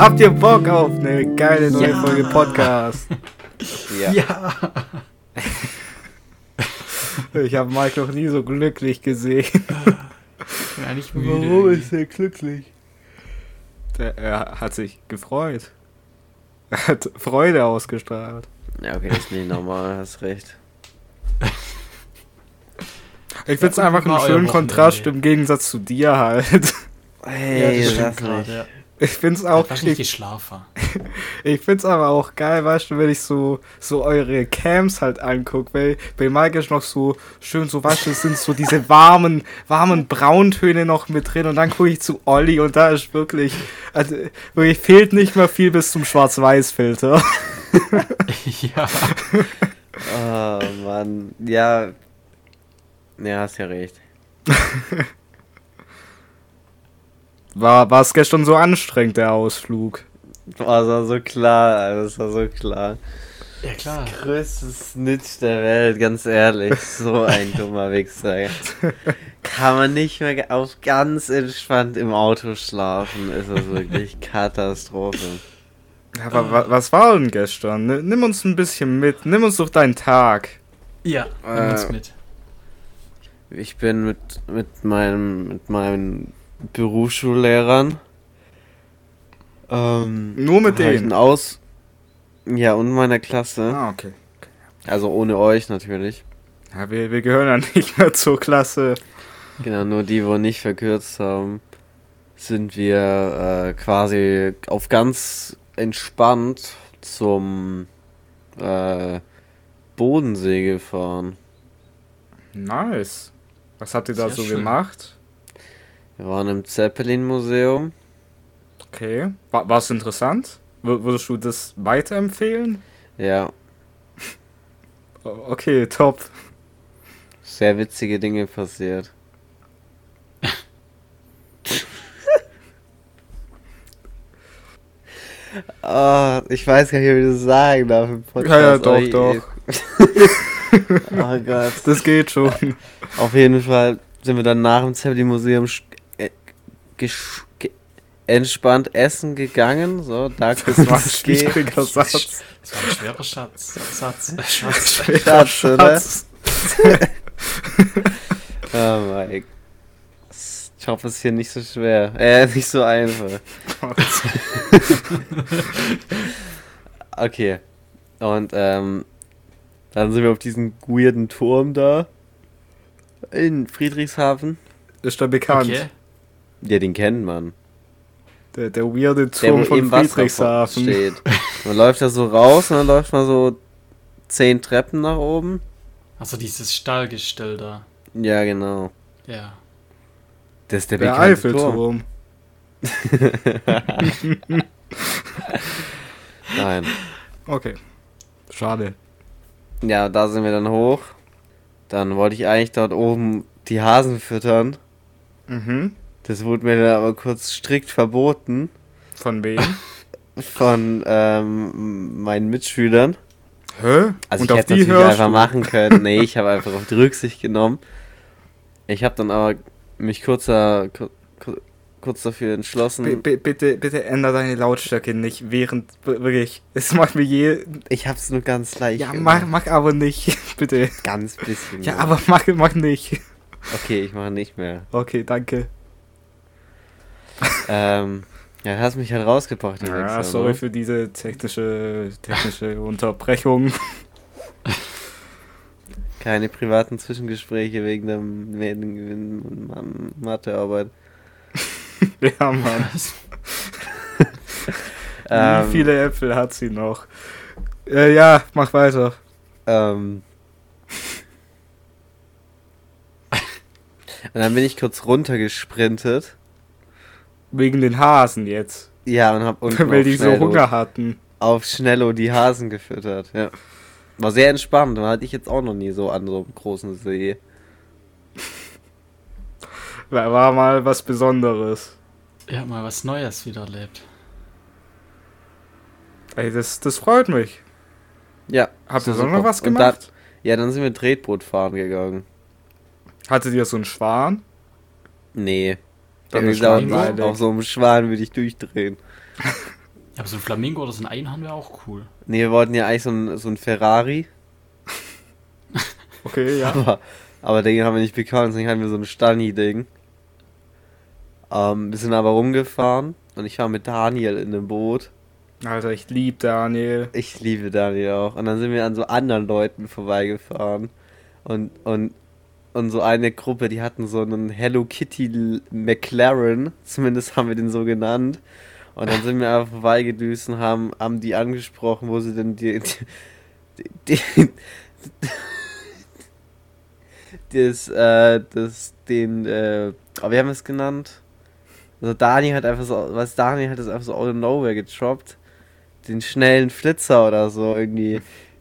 Habt ihr Bock auf eine geile neue Ja. Folge Podcast? Ja. Ja. Ich habe Mike noch nie so glücklich gesehen. Ja, nicht müde. er glücklich? Der, er hat sich gefreut. Er hat Freude ausgestrahlt. Ja, okay, ist nicht normal, hast recht. Ich finde es einfach einen schönen? Kontrast im Gegensatz zu dir halt. Hey, das stimmt das gerade, nicht. ja. Ich find's Auch auch, was nicht ich, ich find's aber auch geil, weißt du, wenn ich so, so eure Cams halt anguck, weil bei Mike ist noch so schön, so weißt du, es sind so diese warmen, warmen Brauntöne noch mit drin und dann gucke ich zu Olli und da ist wirklich, also wirklich fehlt nicht mehr viel bis zum Schwarz-Weiß-Filter. ja. Oh, Mann. Ja. Ja, hast ja recht. War, war es gestern so anstrengend, der Ausflug? Das war so klar, Alter, das war so klar. Ja, klar. Größtes Snitch der Welt, ganz ehrlich. So ein dummer Wichser. Kann man nicht mehr auf ganz entspannt im Auto schlafen, ist das wirklich Katastrophe. Aber wa, was war denn gestern? Ni- Nimm uns ein bisschen mit, nimm uns durch deinen Tag. Ja, nimm uns Äh, mit. Ich bin mit, mit meinem, mit meinen Berufsschullehrern. Ähm, Nur mit denen? Aus. Ja, und meiner Klasse. Ah, okay. Also ohne euch natürlich. Ja, wir, wir gehören ja nicht mehr zur Klasse. Genau, nur die, wo nicht verkürzt haben, sind wir äh, quasi auf ganz entspannt zum äh, Bodensee gefahren. Nice. Was habt ihr da Sehr so schön. gemacht? Wir waren im Zeppelin-Museum. Okay. War es interessant? Würdest du das weiterempfehlen? Ja, Okay, top. sehr witzige Dinge passiert. Ah, ich weiß gar nicht, wie ich das sagen darf im Podcast. Ja, ja, doch, ich- doch. oh Gott. Das geht schon. Auf jeden Fall sind wir dann nach dem Zeppelin-Museum sch- äh, gesch- ge entspannt essen gegangen. So, da Das war ein schwieriger Satz. Das war ein schwerer Schatz. Satz. Schatz. Schwerer Schatz, oder? Schatz. Oh mein Ich hoffe, es ist hier nicht so schwer. Äh, nicht so einfach. Okay. Und ähm, dann sind wir auf diesem weirden Turm da. In Friedrichshafen. Ist da bekannt. Okay. Ja, den kennt man. Der, der weirde Der, Turm wo von im Wasser Friedrichshafen. steht. Man läuft da so raus und dann läuft man so zehn Treppen nach oben. Also dieses Stallgestell da. Ja, genau. Ja. Das ist der, Der. Eiffelturm. Nein. Okay. Schade. Ja, da sind wir dann hoch. Dann wollte ich eigentlich dort oben die Hasen füttern. Mhm. Das wurde mir dann aber kurz strikt verboten Von wem? von ähm, meinen Mitschülern. Hä? Also Und ich hätte die natürlich einfach du? machen können. Nee, ich habe einfach auf die Rücksicht genommen. Ich habe dann aber mich kurzer, kur, kur, kurz dafür entschlossen. B bitte, bitte änder deine Lautstärke nicht, während wirklich. Es macht mir je. ich habe es nur ganz leicht Ja, mach, mach aber nicht. Bitte. Ganz bisschen. Ja, nur. aber mach, mach nicht. Okay, ich mache nicht mehr. Okay, danke. ähm, ja, hast mich halt rausgebracht. Ja, Wichser, sorry ne? für diese technische, technische Unterbrechung. Keine privaten Zwischengespräche wegen der Gewinn und Mathearbeit. Ja, Mann. Ähm, Wie viele Äpfel hat sie noch? Äh, ja, mach weiter. Ähm. Und dann bin ich kurz runtergesprintet. Wegen den Hasen jetzt. Ja, und hab unten Weil auf die so Schnello, Hunger hatten. auf Schnello die Hasen gefüttert. Ja. War sehr entspannt. Und hatte ich jetzt auch noch nie so an so einem großen See. War war mal was Besonderes. Ja, mal was Neues wieder erlebt. Ey, das, das freut mich. Ja. Habt ihr so sonst noch was gemacht? Ja, dann sind wir Tretboot fahren gegangen. Hattet ihr so einen Schwan? Nee. Dann Ja, Schwanweide. Auf so einem Schwan würde ich durchdrehen. Aber so ein Flamingo oder so ein Einhorn wäre auch cool. Nee, wir wollten ja eigentlich so ein, so ein Ferrari, Okay, ja. aber, aber den haben wir nicht bekommen, deswegen hatten wir so ein Stani-Ding. Ähm, wir sind aber rumgefahren und ich war mit Daniel in einem Boot. Alter, ich lieb Daniel. Ich liebe Daniel auch. Und dann sind wir an so anderen Leuten vorbeigefahren. Und, und, und so eine Gruppe, die hatten so einen Hello Kitty McLaren, zumindest haben wir den so genannt. Und dann sind wir einfach vorbeigedüst und haben, haben die angesprochen, wo sie denn die, die, die, die das, äh, das, den, äh, aber wir haben es genannt. Also Dani hat einfach so, was Dani hat das einfach so out of nowhere getroppt den schnellen Flitzer oder so irgendwie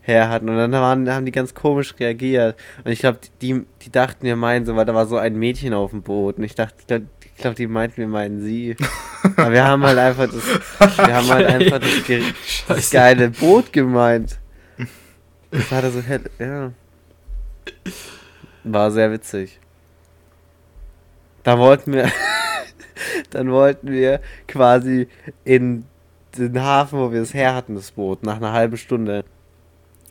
her hatten. Und dann waren, haben die ganz komisch reagiert. Und ich glaube, die, die dachten, wir meinen so, weil da war so ein Mädchen auf dem Boot. Und ich dachte, ich glaube, glaub, die meinten, wir meinen sie. Aber wir haben halt einfach das, wir haben halt einfach das, das geile Boot gemeint. Das war da so hell, ja. War sehr witzig. Da wollten wir, dann wollten wir quasi in den Hafen, wo wir es her hatten, das Boot, nach einer halben Stunde,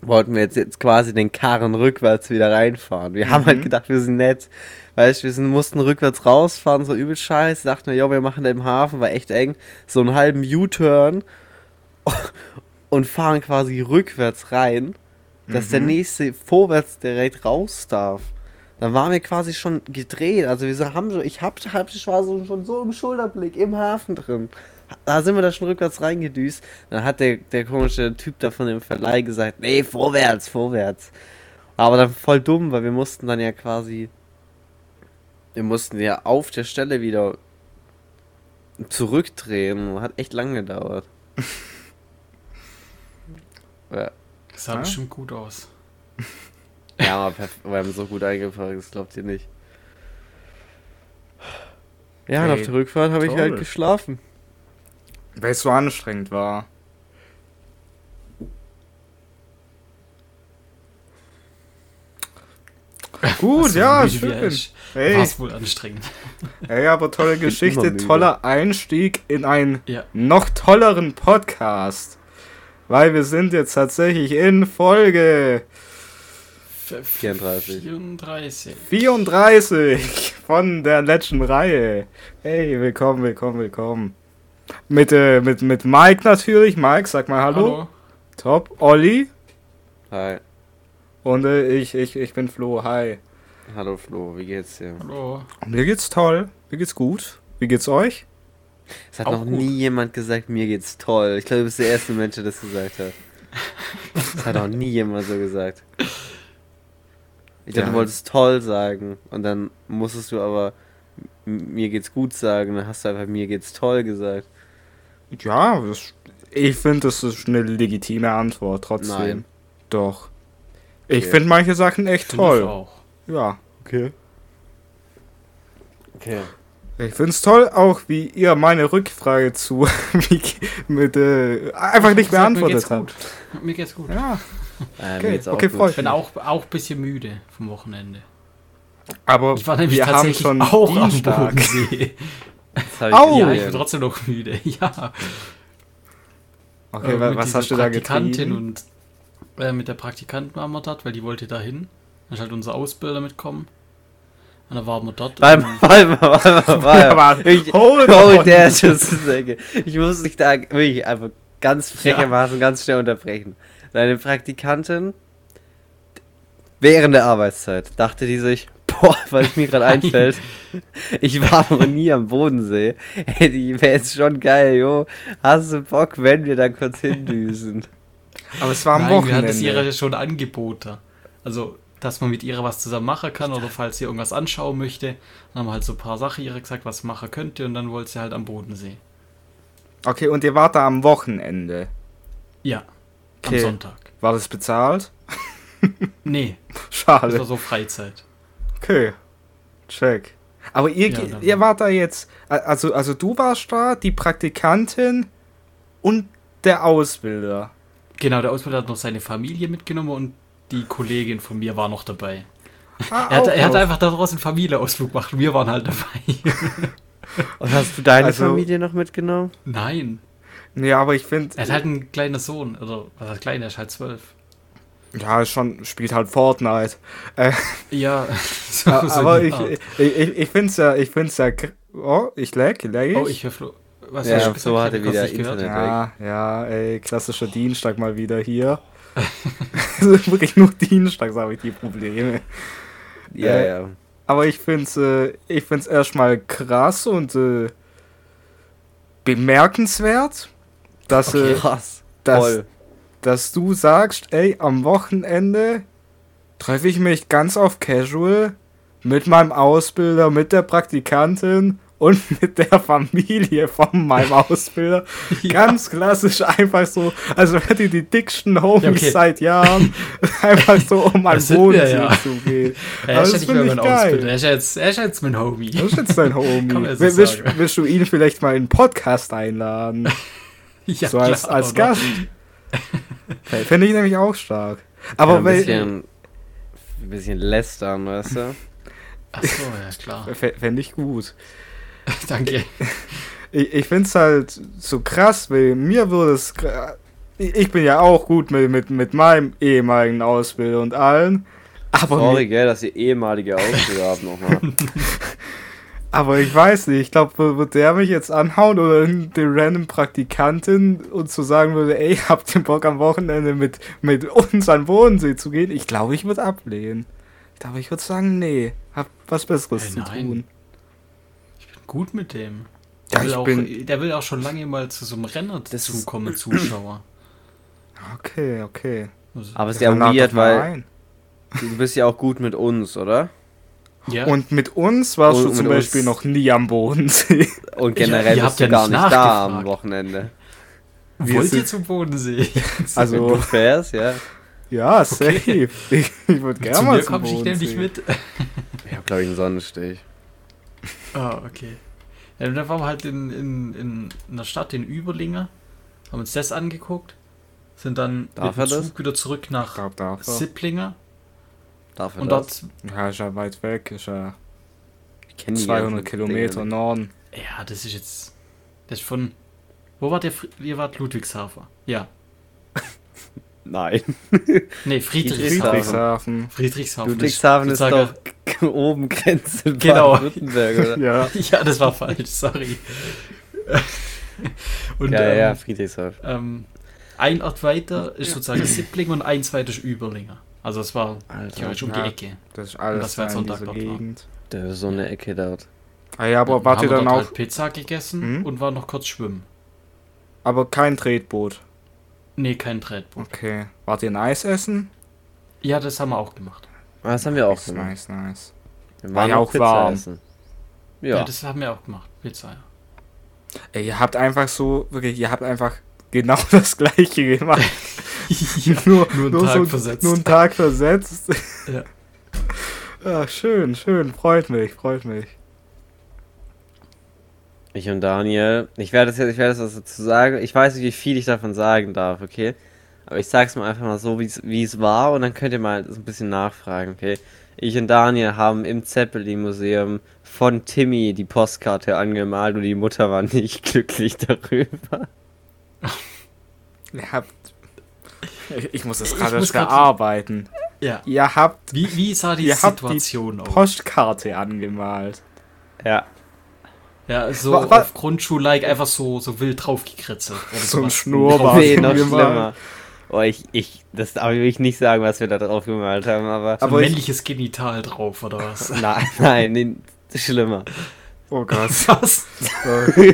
wollten wir jetzt, jetzt quasi den Karren rückwärts wieder reinfahren. Wir haben halt gedacht, wir sind nett. Weißt du, wir sind, mussten rückwärts rausfahren, so übel scheiße. Dachten wir, ja, wir machen da im Hafen, war echt eng. So einen halben U-Turn und fahren quasi rückwärts rein, dass der nächste vorwärts direkt raus darf. Dann waren wir quasi schon gedreht. Also wir haben so, ich hab, hab so, schon so im Schulterblick im Hafen drin. Da sind wir da schon rückwärts reingedüst. Dann hat der, der komische Typ da von dem Verleih gesagt, nee, vorwärts, vorwärts. Aber dann voll dumm, weil wir mussten dann ja quasi, wir mussten ja auf der Stelle wieder zurückdrehen. Hat echt lang gedauert. ja, Das sah Ja. bestimmt gut aus. Ja wir haben so gut eingepackt, das glaubt ihr nicht. Ja, und Ey, auf der Rückfahrt habe ich halt geschlafen. Weil es so anstrengend war. Gut, ja, schön. Hey, War's wohl anstrengend. hey, aber tolle Geschichte, toller Einstieg in einen Ja. noch tolleren Podcast. Weil wir sind jetzt tatsächlich in Folge 34. 34. 34 von der letzten Reihe. Hey, willkommen, willkommen, willkommen. Mit, äh, mit, mit Mike natürlich. Mike, sag mal Hallo. Top. Olli. Hi. Und äh, ich, ich, ich bin Flo. Hi. Hallo Flo, wie geht's dir? Hallo. Mir geht's toll. Mir geht's gut. Wie geht's euch? Es hat Auch noch gut. nie jemand gesagt, mir geht's toll. Ich glaube, du bist der erste Mensch, der das gesagt hat. Das hat noch nie jemand so gesagt. Ich dachte, Ja. du wolltest toll sagen und dann musstest du aber mir geht's gut sagen, dann hast du einfach mir geht's toll gesagt. Ja, das, ich finde, das ist eine legitime Antwort trotzdem. Nein. Doch. Ich Okay. finde manche Sachen echt Find Ich toll. auch. Ja. Okay. Okay. Ich find's toll, auch wie ihr meine Rückfrage zu mit äh, einfach nicht mir beantwortet geht's habt. gut. Mir geht's gut. Ja, Äh, Okay, okay, gut. freu Ich bin auch, auch ein bisschen müde vom Wochenende. aber Ich war nämlich wir haben tatsächlich schon auch Dienstag. am Bodensee. Das hab ich Au! Ja, ich bin trotzdem noch müde. Ja. Okay, Äh, was hast du da Praktikantin getrieben? und äh, mit der Praktikantin waren wir dort, weil die wollte da hin. Dann ist halt unser Ausbilder mitkommen. Und dann waren wir dort. Warte mal, warte mal, warte mal, Ich, hold der. Ich muss dich da wirklich einfach ganz frechermaßen ganz schnell unterbrechen. Deine Praktikantin während der Arbeitszeit dachte die sich, boah, was mir gerade einfällt, ich war noch nie am Bodensee. Ey, die wäre jetzt schon geil, jo. Hast du Bock, wenn wir da kurz hindüsen? Aber es war am Nein, wir hatten es Wochenende. ihr schon angeboten. Also, dass man mit ihr was zusammen machen kann oder falls sie irgendwas anschauen möchte. Dann haben wir halt so ein paar Sachen ihr gesagt, was sie machen könnte und dann wollte sie halt am Bodensee. Okay, und ihr wart da am Wochenende. Ja, Okay. am Sonntag. War das bezahlt? Nee, das Schade. war so Freizeit. Okay. Check. Aber ihr, Ja, ihr war- wart da jetzt, also, also du warst da, die Praktikantin und der Ausbilder. Genau, der Ausbilder hat noch seine Familie mitgenommen und die Kollegin von mir war noch dabei. Ah, Er hat, er hat einfach daraus einen Familienausflug gemacht und wir waren halt dabei. Und hast du deine Also- Familie noch mitgenommen? Nein. Nee, aber ich finde. Er hat halt einen kleinen Sohn, oder was heißt klein, er ist halt zwölf. Ja, ist schon, spielt halt Fortnite. Äh, Ja, so, Ja, so aber ich, ich, ich, ich finde es ja, ich finde es ja, kr- oh, ich lag, lag ich? Oh, ich höre Flo. Was Ja, hast du so gesagt? hat er Ich hab wieder. Internet. ja, ja, ey, klassischer Dienstag mal wieder hier. also wirklich nur Dienstag, habe ich die Probleme. Ja, Äh, ja. Aber ich finde es äh, ich find's erstmal krass und äh, bemerkenswert, dass, Okay. äh, Krass. dass, Voll. dass du sagst, ey, am Wochenende treffe ich mich ganz auf Casual mit meinem Ausbilder, mit der Praktikantin und mit der Familie von meinem Ausbilder. Ja. Ganz klassisch, einfach so, also wenn die die dicksten Homies Ja, okay. seit Jahren, einfach so um wir, Bodensee ja. zu gehen. Er ja das nicht find mehr ich mein geil. Ausbilder. Er ist jetzt, er ist jetzt mein Homie. Das ist jetzt dein Homie. Will- willst, willst du ihn vielleicht mal in den Podcast einladen? Ja, so als, klar, als? Gast. Fände ich nämlich auch stark. Aber ja, ein weil, bisschen, ein bisschen lästern, weißt du? Ach so, ja, klar. fände ich gut. Danke. Ich, ich finde es halt so krass, weil mir würde es. Ich bin ja auch gut mit, mit, mit meinem ehemaligen Ausbilder und allen. Aber, Sorry, gell, dass ihr ehemalige Ausbilder habt nochmal. aber ich weiß nicht, ich glaube, wird der mich jetzt anhauen oder die random Praktikantin und zu sagen würde, ey, habt ihr Bock am Wochenende mit, mit uns an den Bodensee zu gehen? Ich glaube, ich würde ablehnen. Ich glaube, ich würde sagen, nee, hab was Besseres Ey, zu nein. tun. Gut mit dem. Ja, Der, will ich auch, bin- der will auch schon lange mal zu so einem Renner Das ist- zukommen, Zuschauer. Okay, okay. Also, Aber es ist Ja, ja weird, weil ein. du bist ja auch gut mit uns, oder? Ja. Und mit uns warst Und du zum Beispiel uns- noch nie am Bodensee. Und Ja, generell ihr bist habt du ja gar nicht nicht da am. Wochenende. wir Wollt ihr sind- zum Bodensee? Wenn Also, du fährst, ja. ja, safe. Okay. Ich, ich würde gerne mal zum komme ich Bodensee. nämlich mit. Ich hab, glaube ich, einen Sonnenstich. Ah, okay. Ja, und dann waren wir halt in, in, in einer Stadt in Überlinge, haben uns das angeguckt, sind dann Darf mit dem das? Zug wieder zurück Ich nach er. Sipplinger Darf er und dort, Ja, ist ja weit weg. Ist ja Ich kenn die 200 ganzen Kilometer Dinge Norden. ja, das ist jetzt, das ist von, wo war der, Fri- ihr wart Ludwigshafen? Ja. Nein. Nee, Friedrichshafen. Friedrichshafen. Friedrichshafen. Ludwigshafen ist doch oben Grenze Genau. Baden-Württemberg, oder? Ja. Ja, das war falsch, sorry. und ja, ähm, ja, Friedrichshafen. ähm, ein Ort weiter ist sozusagen Sippling und eins weiter ist Überlinger. Also es war Alter, theoretisch um ja. die Ecke. Das ist alles das war Sonntag dieser dort war. Gegend. da ist so eine Ecke dort. Ah ja, aber Dann wart ihr dann dort auch... Halt Pizza gegessen Mhm. und war noch kurz schwimmen. Aber kein Tretboot. Nee, kein Tretboot. Okay. Wart ihr ein Eis essen? Ja, das haben wir auch gemacht. Ah, Das haben wir auch Nice, gemacht. nice, nice. Wir War waren ja auch auch Pizza warm. essen. Ja. Ja. das haben wir auch gemacht. Pizza, ja. Ey, ihr habt einfach so, wirklich, ihr habt einfach genau das gleiche gemacht. nur, Nur einen Tag so, versetzt. Nur einen Tag versetzt. Ja. Ja, schön, schön. Freut mich, freut mich. Ich und Daniel. Ich werde das jetzt, ich werde das was dazu sagen. Ich weiß nicht, wie viel ich davon sagen darf, okay? Aber ich sag's mal einfach mal so, wie's- wie es war und dann könnt ihr mal so ein bisschen nachfragen, okay? Ich und Daniel haben im Zeppelin-Museum von Timmy die Postkarte angemalt und die Mutter war nicht glücklich darüber. Ihr habt. Ich, ich muss das Ich gerade verarbeiten. Ja. Ihr habt Wie, wie sah die Ihr habt die Situation aus? Postkarte angemalt. Ja. Ja, so Wa- wa- auf Grundschul-like einfach so, so wild draufgekritzelt. So ein. Schnurrbart. Nee, noch schlimmer. Oh, ich, ich, das darf ich nicht sagen, was wir da drauf gemalt haben, aber. So ein Aber ich- männliches Genital drauf, oder was? Nein, nein, nee, schlimmer. Oh Gott. Was?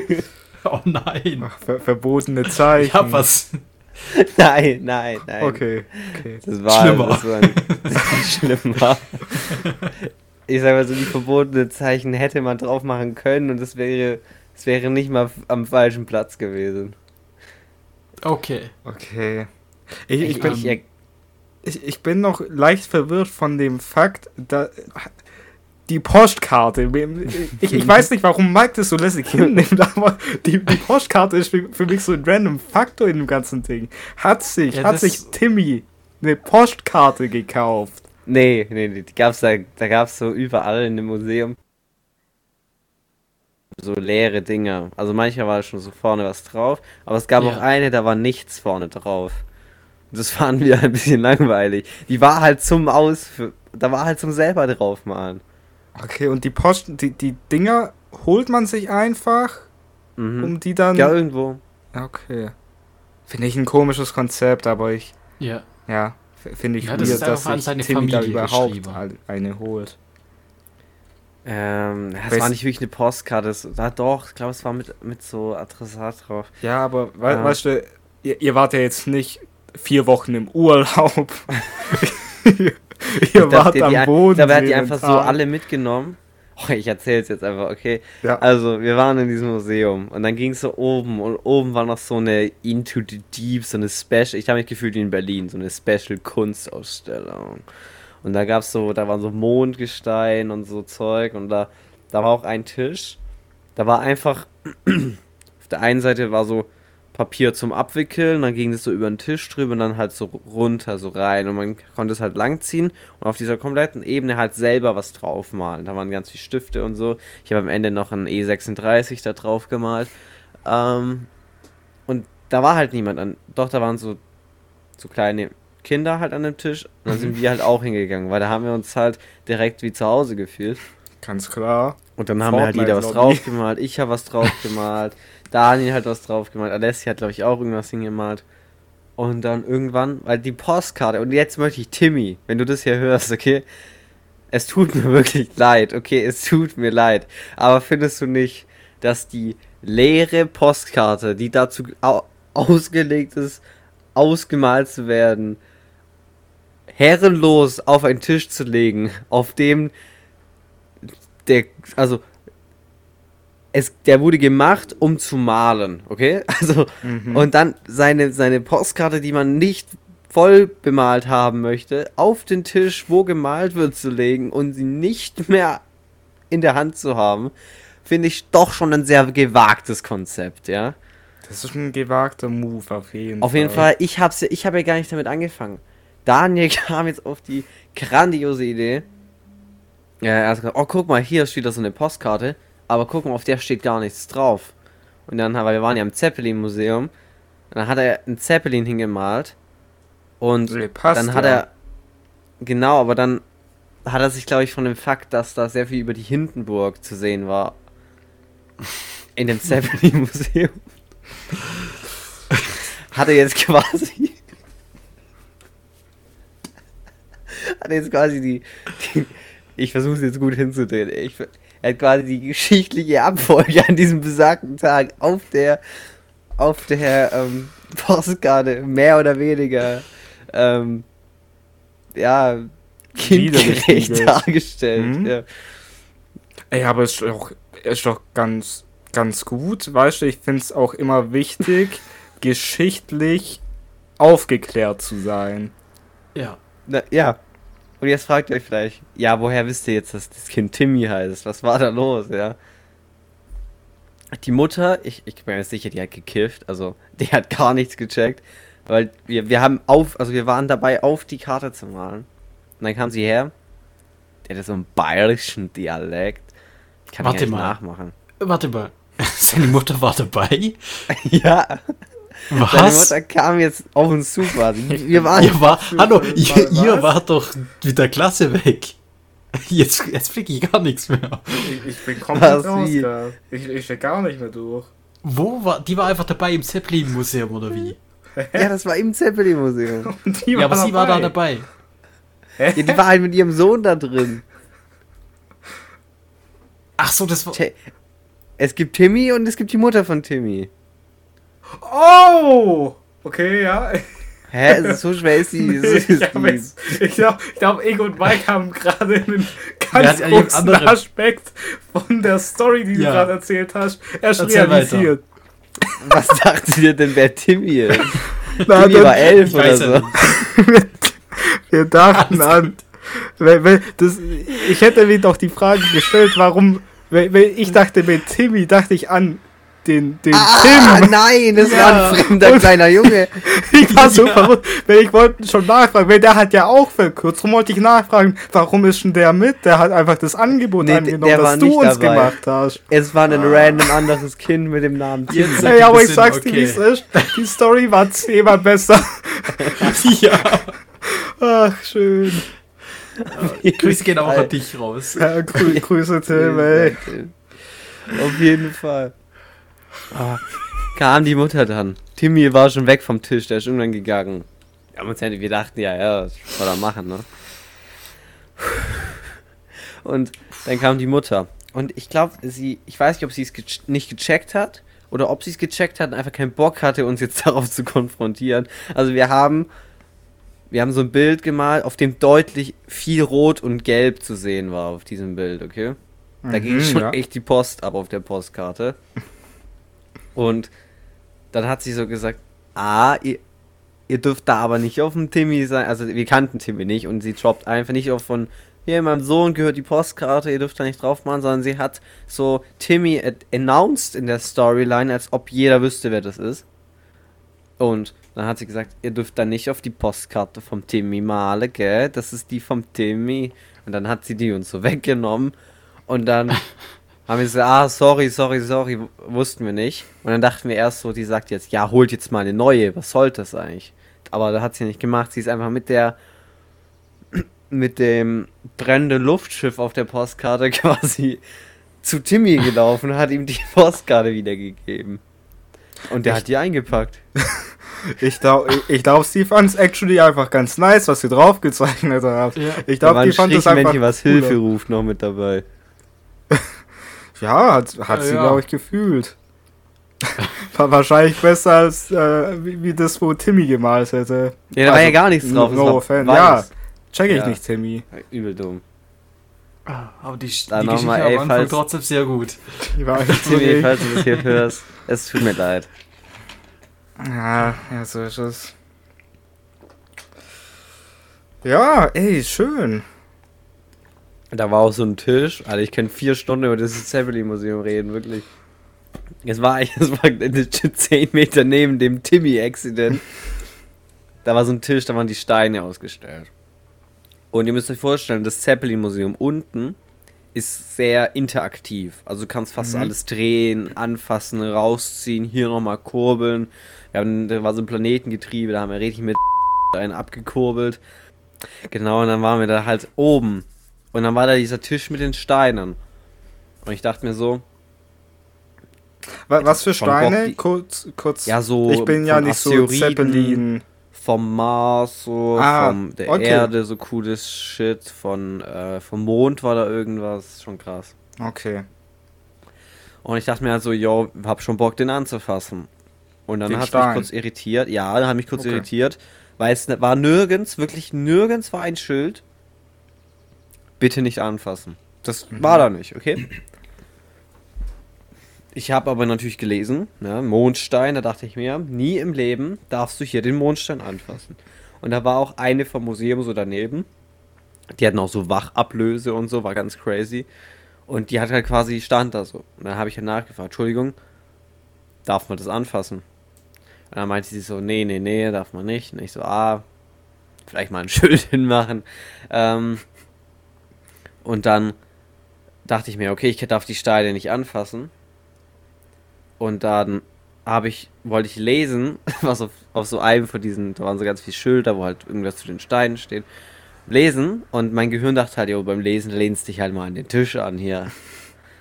Oh nein. ver verbotene Zeichen. Ich hab was. Nein, nein, nein. Okay, okay. Das war, Schlimmer. Das war ein, schlimmer. Ich sag mal so, die verbotenen Zeichen hätte man drauf machen können und es wäre, es wäre nicht mal am falschen Platz gewesen. Okay. Okay. Ich, ich, Ich, bin, ich, ich, ich, ich bin noch leicht verwirrt von dem Fakt, da die Postkarte. Ich, ich weiß nicht, warum Mike das so lässig hinnimmt, aber die, die Postkarte ist für, für mich so ein random Faktor in dem ganzen Ding. Hat sich, Ja, hat sich Timmy eine Postkarte gekauft. nee, nee, nee, die gab's da, da gab's so überall in dem Museum. so leere Dinger. Also manchmal war schon so vorne was drauf, aber es gab Ja. auch eine, da war nichts vorne drauf. Das fanden wir ein bisschen langweilig. Die war halt zum Aus, da war halt zum selber draufmalen. Okay, und die Posten, die, die Dinger holt man sich einfach, Mhm. um die dann. ja, irgendwo. Okay. Finde ich ein komisches Konzept, aber ich, Ja. ja, finde ich Ja, das weird, ist einfach dass an sich seine Timmy da Familie überhaupt al- eine holt. Ähm, das Weiß- war nicht wirklich eine Postkarte. Da doch, ich glaube, es war mit, mit so Adressat drauf. Ja, aber we Ja. weißt du, ihr, ihr wart ja jetzt nicht vier Wochen im Urlaub. ihr Ich wart dachte, die, am Boden. Da hat die einfach so alle mitgenommen. Oh, ich erzähl's jetzt einfach, okay. Ja. Also, wir waren in diesem Museum und dann ging's so oben und oben war noch so eine Into the Deep, so eine Special, ich habe mich gefühlt wie in Berlin, so eine Special Kunstausstellung. Und da gab's so, da waren so Mondgestein und so Zeug und da, da war auch ein Tisch. Da war einfach, auf der einen Seite war so Papier zum Abwickeln, dann ging es so über den Tisch drüber und dann halt so runter, so rein und man konnte es halt langziehen und auf dieser kompletten Ebene halt selber was draufmalen. Da waren ganz viele Stifte und so. Ich habe am Ende noch ein E36 da drauf gemalt. Ähm, und da war halt niemand an. Doch, da waren so, so kleine Kinder halt an dem Tisch. Und dann sind wir halt auch hingegangen, weil da haben wir uns halt direkt wie zu Hause gefühlt. Ganz klar. Und dann haben wir halt jeder was Fortnite-Lobby. drauf gemalt. Ich habe was drauf gemalt. Daniel hat was drauf gemalt. Alessia hat, glaube ich, auch irgendwas hingemalt. Und dann irgendwann, weil die Postkarte, und jetzt möchte ich Timmy, wenn du das hier hörst, okay? Es tut mir wirklich leid, okay? Es tut mir leid. Aber findest du nicht, dass die leere Postkarte, die dazu au ausgelegt ist, ausgemalt zu werden, herrenlos auf einen Tisch zu legen, auf dem der, also, es, der wurde gemacht, um zu malen, okay? Also, Mhm. und dann seine, seine Postkarte, die man nicht voll bemalt haben möchte, auf den Tisch, wo gemalt wird, zu legen und sie nicht mehr in der Hand zu haben, finde ich doch schon ein sehr gewagtes Konzept, ja? Das ist ein gewagter Move auf jeden Auf jeden Fall, ich hab's ja, ich habe ja gar nicht damit angefangen. Daniel kam jetzt auf die grandiose Idee. Ja, er hat gesagt, oh guck mal, hier steht da so eine Postkarte, aber guck mal, auf der steht gar nichts drauf. Und dann, weil wir waren ja im Zeppelin-Museum, und dann hat er einen Zeppelin hingemalt und passt dann hat ja. er, genau, aber dann hat er sich, glaube ich, von dem Fakt, dass da sehr viel über die Hindenburg zu sehen war, in dem Zeppelin-Museum, hat er jetzt quasi hat er jetzt quasi die, die ich versuche es jetzt gut hinzudrehen. Ich, er hat quasi die geschichtliche Abfolge an diesem besagten Tag auf der auf der ähm, Postkarte mehr oder weniger ähm, ja kindgerecht dargestellt. Mhm. Ja. Ey, aber ist doch, ist doch ganz, ganz gut, weißt du, ich finde es auch immer wichtig, geschichtlich aufgeklärt zu sein. Ja. Na, ja. Und jetzt fragt ihr euch vielleicht, ja, woher wisst ihr jetzt, dass das Kind Timmy heißt? Was war da los, ja? Die Mutter, ich, ich bin mir sicher, die hat gekifft, also die hat gar nichts gecheckt, weil wir, wir haben auf, also wir waren dabei, auf die Karte zu malen. Und dann kam sie her, die hatte so einen bayerischen Dialekt. Ich kann Warte gar mal. nachmachen. Warte mal. Seine Mutter war dabei? ja, Was? Mutter kam jetzt auf uns zu quasi. Wir waren Ihr war, hallo, ihr, ihr wart doch mit der Klasse weg. Jetzt, jetzt fliege ich gar nichts mehr. Ich, ich bin wie? gerade. Ich, ich stehe gar nicht mehr durch. Wo war, die war einfach dabei im Zeppelin-Museum oder wie? ja, das war im Zeppelin-Museum. Ja, aber sie war da dabei. Ja, die war halt mit ihrem Sohn da drin. Ach so, das war. Es gibt Timmy und es gibt die Mutter von Timmy. Oh! Okay, ja. Hä? So schwer ist die. Ist, ich glaube, glaub, ich glaub, ich und Mike haben gerade einen ganz eigentlich großen anderen? Aspekt von der Story, die du Ja. gerade erzählt hast, erst Erzähl realisiert. was dachte ihr denn, wer Timmy ist? Na, Timmy dann- war elf oder so. ja. Wir dachten an. Weil, weil das, ich hätte mir doch die Frage gestellt, warum. Weil, weil ich dachte, mit Timmy dachte ich an den, den Ah, Tim. nein, das Ja. war ein fremder Und- kleiner Junge. Ich war so Ja. verrückt, weil ich wollte schon nachfragen, weil der hat ja auch verkürzt. Darum wollte ich nachfragen, warum ist denn der mit? Der hat einfach das Angebot Nee, angenommen, das du uns dabei. gemacht hast. Es war ein random anderes Kind mit dem Namen Tim. Ey, aber ich sag's bisschen dir, wie es okay. ist. Die Story war zehnmal besser. ja. Ach, schön. Grüße gehen auch an dich raus. Ja, grü Grüße, Tim, ey. Auf jeden Fall. Ah, kam die Mutter dann. Timmy war schon weg vom Tisch, der ist irgendwann gegangen. Wir, haben uns ja, wir dachten, ja, ja, was soll er machen, ne? Und dann kam die Mutter. Und ich glaube, sie, ich weiß nicht, ob sie es ge nicht gecheckt hat oder ob sie es gecheckt hat und einfach keinen Bock hatte, uns jetzt darauf zu konfrontieren. Also wir haben, wir haben so ein Bild gemalt, auf dem deutlich viel Rot und Gelb zu sehen war auf diesem Bild, okay? Da ging Mhm, schon ja. echt die Post ab auf der Postkarte. Und dann hat sie so gesagt, ah, ihr, ihr dürft da aber nicht auf dem Timmy sein. Also wir kannten Timmy nicht und sie droppt einfach nicht auf von, hier, meinem Sohn gehört die Postkarte, ihr dürft da nicht drauf machen, sondern sie hat so Timmy announced in der Storyline, als ob jeder wüsste, wer das ist. Und dann hat sie gesagt, ihr dürft da nicht auf die Postkarte vom Timmy malen, gell? Das ist die vom Timmy. Und dann hat sie die uns so weggenommen. Und dann haben wir gesagt, ah, sorry, sorry, sorry, wussten wir nicht. Und dann dachten wir erst so, die sagt jetzt, ja, holt jetzt mal eine neue, was soll das eigentlich? Aber da hat sie nicht gemacht, sie ist einfach mit der, mit dem brennenden Luftschiff auf der Postkarte quasi zu Timmy gelaufen und hat ihm die Postkarte wiedergegeben. Und der hat die eingepackt. Ich glaube, ich, ich glaub, sie fand's actually einfach ganz nice, was sie draufgezeichnet hat. Ja. Ich glaube, die fand das einfach Strichmännchen, was. Hilfe ruft, noch mit dabei. Ja, hat, hat Ja, sie, ja. glaube ich, gefühlt. War wahrscheinlich besser als äh, wie, wie das, wo Timmy gemalt hätte. Ja, da war Also, ja gar nichts drauf. es no war offense. weiß. Check ich Ja. nicht, Timmy. Übel dumm. Ah, Aber die, die Dann noch Geschichte mal, am ey, Anfang falls- trotzdem sehr gut. Die war Timmy, falls du das hier hörst, es tut mir leid. Ja, ja, so ist es. Ja, ey, schön. Da war auch so ein Tisch. Alter, ich kann vier Stunden über das Zeppelin-Museum reden, wirklich. Es war eigentlich, es war legit 10 Meter neben dem Timmy-Accident. Da war so ein Tisch, da waren die Steine ausgestellt. Und ihr müsst euch vorstellen, das Zeppelin-Museum unten ist sehr interaktiv. Also du kannst fast Mhm. alles drehen, anfassen, rausziehen, hier nochmal kurbeln. Wir haben, da war so ein Planetengetriebe, da haben wir richtig mit einen abgekurbelt. Genau, und dann waren wir da halt oben. Und dann war da dieser Tisch mit den Steinen. Und ich dachte mir so, Wa- Was für Bock, Steine? die- kurz, kurz. ja, so ich bin ja nicht so Zeppelin. vom Mars, so, Ah, vom der okay. Erde, so cooles Shit, von, äh, vom Mond war da irgendwas, schon krass. Okay. Und ich dachte mir halt so, yo, hab schon Bock, den anzufassen. Und dann hat mich kurz irritiert, ja, dann hat mich kurz Okay. irritiert, weil es ne- war nirgends, wirklich nirgends war ein Schild, bitte nicht anfassen. Das Mhm. war da nicht, okay? Ich habe aber natürlich gelesen, ne, Mondstein, da dachte ich mir, nie im Leben darfst du hier den Mondstein anfassen. Und da war auch eine vom Museum so daneben. Die hatten auch so Wachablöse und so, war ganz crazy. Und die hat halt quasi, stand da so. Und dann habe ich halt nachgefragt, Entschuldigung, darf man das anfassen? Und dann meinte sie so, nee, nee, nee, darf man nicht. Und ich so, ah, vielleicht mal ein Schild hinmachen. Ähm, und dann dachte ich mir, okay, ich darf die Steine nicht anfassen. Und dann habe ich, wollte ich lesen, was auf, auf so einem von diesen, da waren so ganz viele Schilder, wo halt irgendwas zu den Steinen steht. Lesen und mein Gehirn dachte halt, jo, beim Lesen lehnst dich halt mal an den Tisch an hier.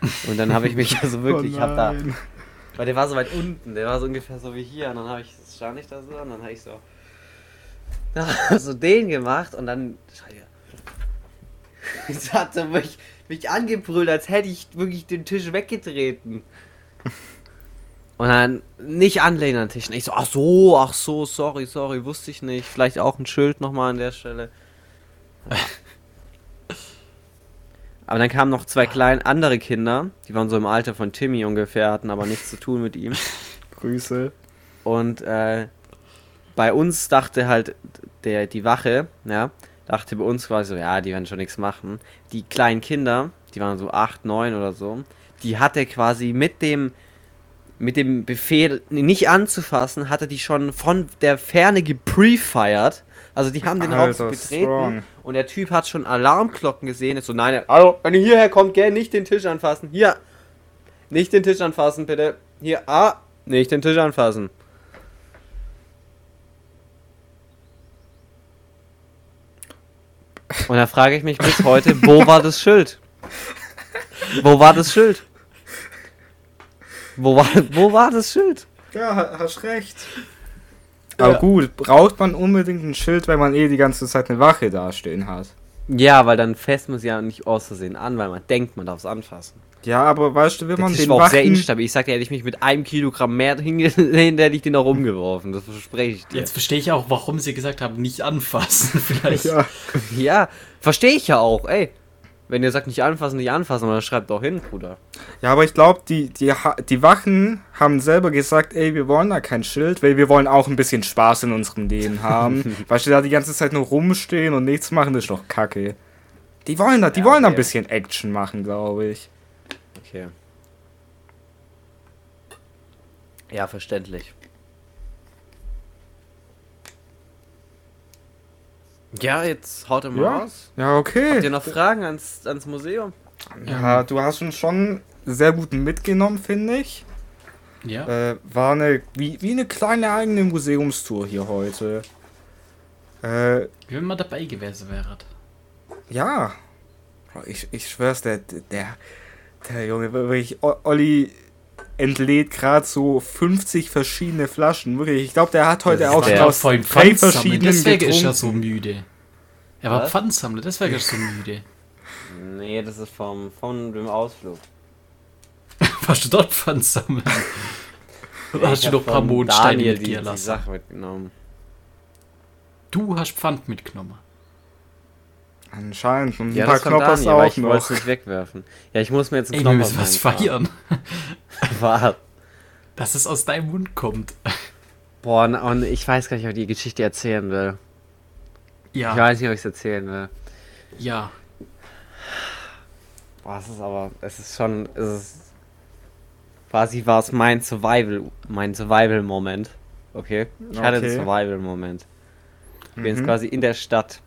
Und dann habe ich mich also wirklich, ich habe da, weil der war so weit unten, der war so ungefähr so wie hier. Und dann habe ich, stand ich da so und dann habe ich so, ja, so den gemacht und dann, es hat so mich, mich angebrüllt, als hätte ich wirklich den Tisch weggetreten. Und dann nicht anlehnen an den Tisch. Und ich so, ach so, ach so, sorry, sorry, wusste ich nicht. Vielleicht auch ein Schild nochmal an der Stelle. Aber dann kamen noch zwei kleine andere Kinder, die waren so im Alter von Timmy ungefähr, hatten aber nichts zu tun mit ihm. Grüße. Und äh, bei uns dachte halt der, die Wache, ja, dachte bei uns quasi so, ja, die werden schon nichts machen. Die kleinen Kinder, die waren so acht, neun oder so, die hat er quasi mit dem mit dem Befehl, nicht anzufassen, hat er die schon von der Ferne geprefired. Also die haben den Raum betreten strong. und der Typ hat schon Alarmglocken gesehen. Ist so, nein, hallo, wenn ihr hierher kommt, gell, nicht den Tisch anfassen. Hier, nicht den Tisch anfassen, bitte. Hier, ah, nicht den Tisch anfassen. Und da frage ich mich bis heute, wo war das Schild? Wo war das Schild? Wo war, wo war das Schild? Ja, ha- hast recht. Aber gut, braucht man unbedingt ein Schild, wenn man eh die ganze Zeit eine Wache dastehen hat. Ja, weil dann fässt man es ja nicht aus Versehen an, weil man denkt, man darf es anfassen. Ja, aber weißt du, wenn man Tisch den war auch sehr instabil. Ich sagte, hätte ich mich mit einem Kilogramm mehr hingelehnt, hätte ich den auch umgeworfen. Das verspreche ich dir. Jetzt verstehe ich auch, warum sie gesagt haben, nicht anfassen. Vielleicht. Ja, Ja, verstehe ich ja auch, ey. Wenn ihr sagt, nicht anfassen, nicht anfassen, aber dann schreibt doch hin, Bruder. ja aber ich glaube, die, die, Ha- die Wachen haben selber gesagt, ey, wir wollen da kein Schild, weil wir wollen auch ein bisschen Spaß in unserem Leben haben. weißt du, da die ganze Zeit nur rumstehen und nichts machen, das ist doch kacke. Die wollen da, die Ja, wollen da ein bisschen Action machen, glaube ich. Okay. Ja, verständlich. Ja, jetzt haut er mal Ja. raus. Ja, okay. Habt ihr noch Fragen ans, ans Museum? Ja, du hast uns schon sehr gut mitgenommen, finde ich. Ja. Äh, war eine, wie, wie eine kleine eigene Museumstour hier heute. Äh, Wie wenn man dabei gewesen wäre. ja. Ich, ich schwör's, der, der, der Junge, wirklich, Olli entlädt gerade so 50 verschiedene Flaschen. Wirklich, ich glaube, der hat heute auch schon aus vorhin drei verschiedenen Deswegen ist er getrunken. so müde. Er war? Pfandsammler, deswegen ist er so müde. Nee, das ist vom, von dem Ausflug. Warst du dort Pfandsammeln? Oder hast du doch ein paar Mondsteine Daniel mit die, dir die lassen? Sache mitgenommen. Du hast Pfand mitgenommen. Anscheinend. Und ein Ja, paar das von Knoppers Daniel, aber auch ich wollte noch. es nicht wegwerfen. Ja, ich muss mir jetzt einen Ey, wir müssen was feiern. Warte. Dass es aus deinem Mund kommt. Boah, und- ich weiß gar nicht, ob ich die Geschichte erzählen will. Ich Ja, weiß nicht, ob ich es erzählen will. ja. Boah, es ist aber, es ist schon, es ist, quasi war es mein Survival, mein Survival-Moment. Okay? Ich hatte einen Okay. Survival-Moment. Ich bin jetzt Mhm. quasi in der Stadt,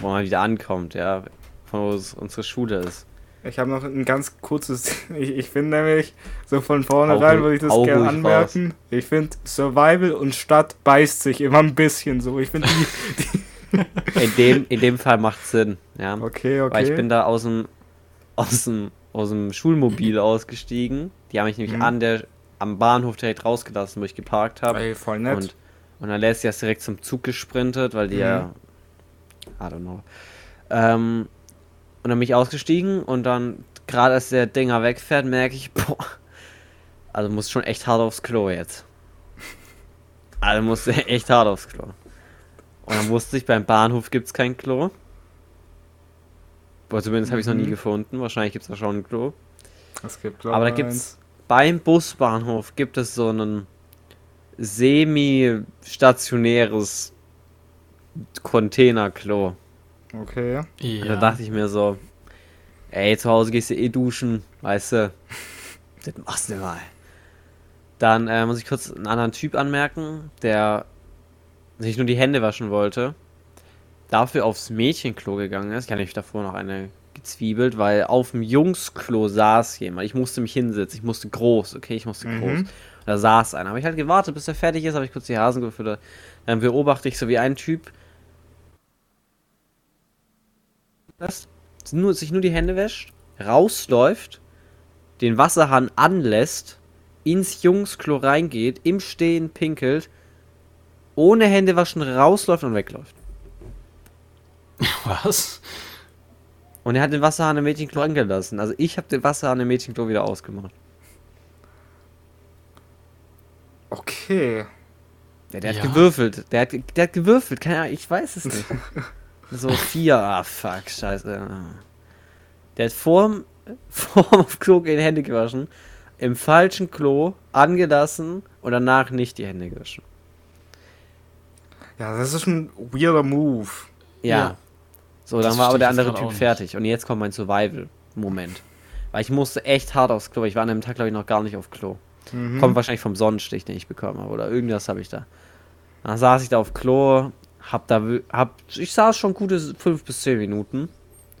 wo man wieder ankommt, ja, von wo es unsere Schule ist. Ich habe noch ein ganz kurzes. Ich, ich finde nämlich, so von vornherein würde ich das gerne anmerken. Ich finde, Survival und Stadt beißt sich immer ein bisschen so. Ich finde die. In dem, in dem Fall macht Sinn, ja. Okay, okay. Weil ich bin da aus dem, aus dem, aus dem Schulmobil ausgestiegen. Die haben mich nämlich Mhm. an der, am Bahnhof direkt rausgelassen, wo ich geparkt habe. Ey, voll nett. Und, und dann lässt sie erst direkt zum Zug gesprintet, weil die Mhm. ja. I don't know. Ähm, und dann bin ich ausgestiegen und dann, gerade als der Dinger wegfährt, merke ich, boah, also muss schon echt hart aufs Klo jetzt. Also muss echt hart aufs Klo. Und dann wusste ich, beim Bahnhof gibt es kein Klo. Boah, zumindest habe ich es noch nie Mhm. gefunden. Wahrscheinlich gibt es da schon ein Klo. es gibt, Aber da ich, gibt's beim Busbahnhof gibt es so ein semi-stationäres Containerklo. Okay. ja. Da dachte ich mir so, ey, zu Hause gehst du eh duschen, weißt du. Das machst du mal. Dann äh, muss ich kurz einen anderen Typ anmerken, der sich nur die Hände waschen wollte. Dafür aufs Mädchenklo gegangen ist. Ich hatte nämlich davor noch eine gezwiebelt, weil auf dem Jungsklo saß jemand. Ich musste mich hinsetzen. Ich musste groß, okay? Ich musste Mhm. groß. Und da saß einer. Habe ich halt gewartet, bis er fertig ist. Habe ich kurz die Hasen gefüttert. Dann beobachte ich so wie ein Typ das, nur, sich nur die Hände wäscht, rausläuft, den Wasserhahn anlässt, ins Jungsklo reingeht, im Stehen pinkelt, ohne Hände waschen rausläuft und wegläuft. Was? Und er hat den Wasserhahn im Mädchenklo angelassen. Also ich habe den Wasserhahn im Mädchenklo wieder ausgemacht. Okay. Der, der Ja. hat gewürfelt. Der hat, der hat gewürfelt. Keine Ahnung, ich weiß es nicht. so vier. Ah, fuck, scheiße. Der hat vorm, vorm auf Klo die Hände gewaschen, im falschen Klo angelassen und danach nicht die Hände gewaschen. Ja, das ist ein weirder Move. Ja. Ja. So, Das dann war aber der andere Typ fertig. Und jetzt kommt mein Survival-Moment. Weil ich musste echt hart aufs Klo. Ich war an dem Tag, glaube ich, noch gar nicht auf Klo. Mhm. Kommt wahrscheinlich vom Sonnenstich, den ich bekommen habe. Oder irgendwas habe ich da. Dann saß ich da auf Klo, hab da, hab, ich saß schon gute fünf bis zehn Minuten.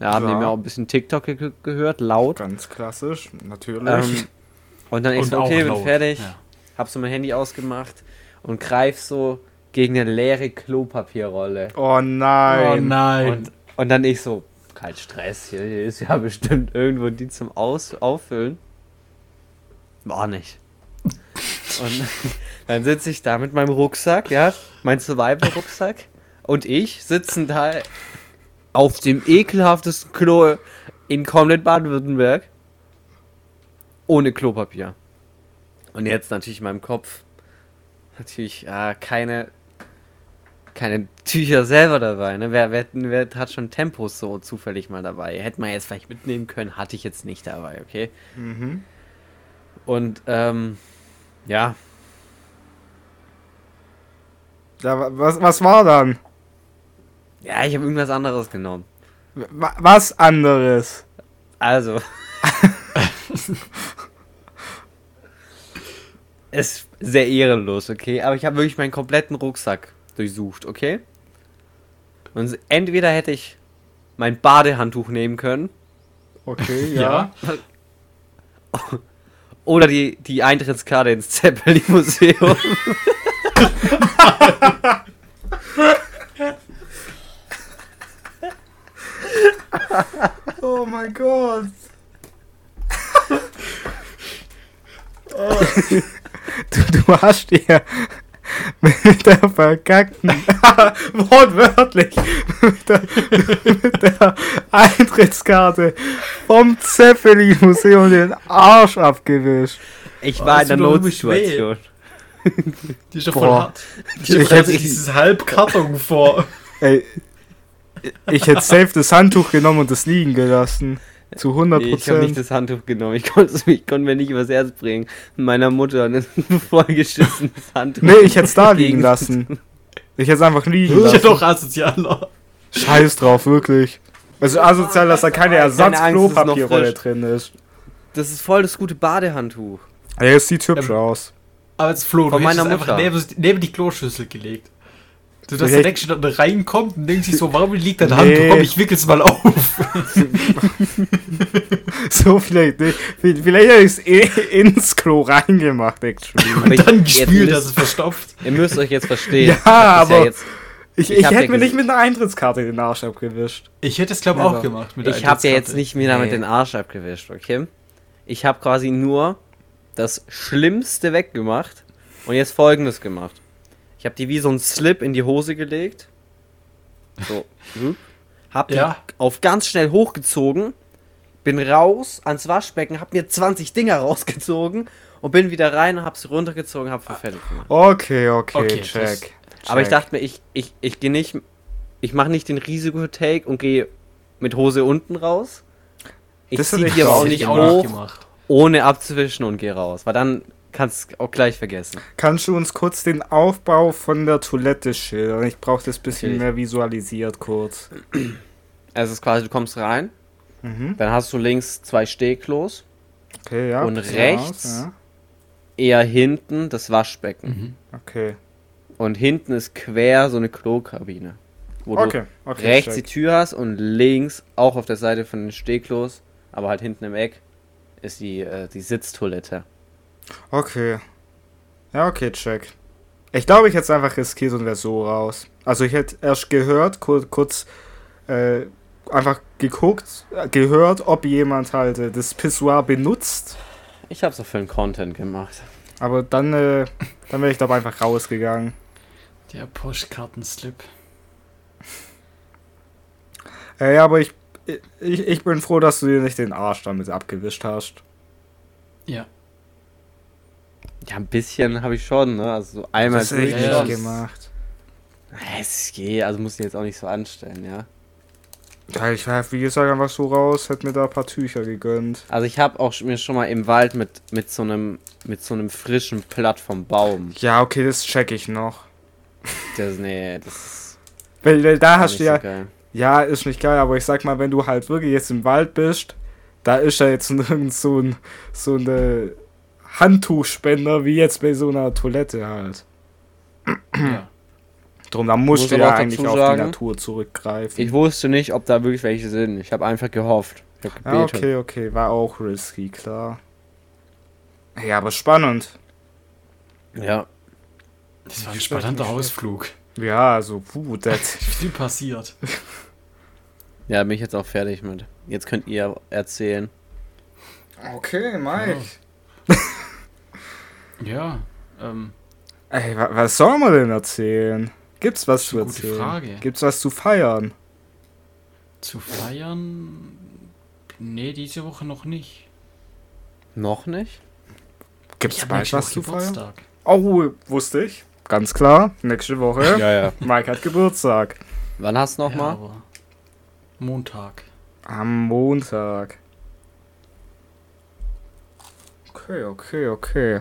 Ja, hab Ja. nebenher auch ein bisschen TikTok ge gehört, laut. Ganz klassisch, natürlich. Ähm, und dann ich Und so, okay, bin laut, fertig. ja. Hab so mein Handy ausgemacht und greif so gegen eine leere Klopapierrolle. oh nein. Oh nein. Und, und dann ich so, kein Stress, hier, hier ist ja bestimmt irgendwo die zum Aus Auffüllen. War nicht. Und dann sitze ich da mit meinem Rucksack, ja, mein Survival-Rucksack. Und ich sitzen da auf dem ekelhaftesten Klo in komplett Baden-Württemberg. Ohne Klopapier. Und jetzt natürlich in meinem Kopf natürlich äh, keine keine Tücher selber dabei. Ne? Wer, wer, wer hat schon Tempos so zufällig mal dabei? Hätte man jetzt vielleicht mitnehmen können, hatte ich jetzt nicht dabei, okay? Mhm. Und ähm, ja, Ja, wa- was, was war dann? ja, ich habe irgendwas anderes genommen. Wa- Was anderes? Also. ist sehr ehrenlos, okay? Aber ich habe wirklich meinen kompletten Rucksack durchsucht, okay? Und entweder hätte ich mein Badehandtuch nehmen können Okay, Ja. oder die, die Eintrittskarte ins Zeppelin-Museum. Oh mein Gott. Du, du hast dir mit der verkackten, wortwörtlich, mit der, mit der Eintrittskarte vom Zeppelin-Museum den Arsch abgewischt. Ich Oh, war das in der Notsituation. Die ist doch voll hart. Ich Ich hätte- dieses Halbkarton vor. Ey, ich hätte safe das Handtuch genommen und das liegen gelassen. Zu 100 Nee, ich habe nicht Prozent. das Handtuch genommen. Ich konnte es ich konnte mir nicht übers Herz bringen. Meiner Mutter ein vollgeschissenes Handtuch. Nee, ich hätte es da liegen lassen. Ich hätte es einfach liegen Ich lassen. doch asozialer. Scheiß drauf, wirklich. Also asozial, dass da keine Ersatz-Klopapierrolle drin ist. Das ist voll das gute Badehandtuch. Ey, es sieht hübsch Ja, aus. Aber jetzt Flo, Von du meiner einfach Mutter. neben, neben die Kloschüssel gelegt. Du, dass Vielleicht- der Deckstein da reinkommt und denkt sich so, warum liegt dein Nee. Handtuch? Komm, ich wickel's mal auf. So vielleicht nicht. Vielleicht hätte ich es eh ins Klo reingemacht, actually. Ich- Dann gespült, müsst- dass es verstopft. Ihr müsst euch jetzt verstehen. Ja, aber- jetzt, Ich, Ich ich, hätte ja mir nicht mit einer Eintrittskarte den Arsch abgewischt. Ich hätte es, glaube ich, auch gemacht. Mit ich habe ja jetzt nicht mir damit Nee. den Arsch abgewischt, okay? Ich habe quasi nur das Schlimmste weggemacht und jetzt folgendes gemacht. Ich habe die wie so ein Slip in die Hose gelegt. So. hm. Hab die Ja. auf ganz schnell hochgezogen, bin raus ans Waschbecken, hab mir 20 Dinger rausgezogen und bin wieder rein und hab sie runtergezogen, hab gemacht. Okay, okay, Okay, check. das- Aber ich check. dachte mir, ich, ich, ich gehe nicht, ich mache nicht den Risiko-Take und gehe mit Hose unten raus. Ich Das ziehe die aber auch auch nicht ich auch nicht hoch, gemacht. ohne abzuwischen und gehe raus. Weil dann kannst du auch gleich vergessen. Kannst du uns kurz den Aufbau von der Toilette schildern? Ich brauche das bisschen Natürlich. mehr visualisiert kurz. Also es ist quasi, du kommst rein, Mhm. dann hast du links zwei Stehklos, Okay, ja. Und rechts? aus, ja. eher hinten das Waschbecken. Mhm. Okay. Und hinten ist quer so eine Klokabine. Wo Okay, okay. du rechts die check. Tür hast und links, auch auf der Seite von den Stehklos, aber halt hinten im Eck, ist die, äh, die Sitztoilette. Okay. Ja, okay, check. Ich glaube, ich hätte es einfach riskiert und wäre so raus. Also ich hätte erst gehört, kurz, kurz äh, einfach geguckt, äh, gehört, ob jemand halt äh, das Pissoir benutzt. Ich hab's auch für den Content gemacht. Aber dann, äh, dann wäre ich glaube einfach rausgegangen. Der Postkartenslip. Äh, ja, aber ich, ich, ich bin froh, dass du dir nicht den Arsch damit abgewischt hast. Ja. Ja, ein bisschen habe ich schon, ne? Also so einmal das ich ja, gemacht. Es geht, also muss ich jetzt auch nicht so anstellen, ja. Ja, ich war, wie gesagt, einfach so raus, hätte mir da ein paar Tücher gegönnt. Also ich habe auch mir schon mal im Wald mit, mit so einem mit so einem frischen Blatt vom Baum. Ja, okay, das check ich noch. Das, nee, das ist Weil, weil da hast nicht du ja, so geil. Ja, ist nicht geil, aber ich sag mal, wenn du halt wirklich jetzt im Wald bist, da ist ja jetzt nirgends so ein, so eine Handtuchspender wie jetzt bei so einer Toilette halt. Ja. Drum, da musst Muss du ja auch eigentlich dazu auf sagen, die Natur zurückgreifen. Ich wusste nicht, ob da wirklich welche sind. Ich habe einfach gehofft. Ich hab ah, okay, okay, war auch risky, klar. Ja, aber spannend. Ja. Das war ein spannender Ausflug. Ja, also, puh, das. Viel passiert. Ja, bin ich jetzt auch fertig mit. Jetzt könnt ihr erzählen. Okay, Mike. Ja, ähm, Ey, wa was soll man denn erzählen? Gibt's was zu eine gute erzählen? Frage. Gibt's was zu feiern? zu feiern. Nee, diese Woche noch nicht. Noch nicht? Gibt's bald was Woche zu feiern? Geburtstag. Oh, wusste ich. Ganz klar, nächste Woche. Ja, ja. Mike hat Geburtstag. Wann hast du noch Ja, Montag. Am Montag. Okay, okay, okay.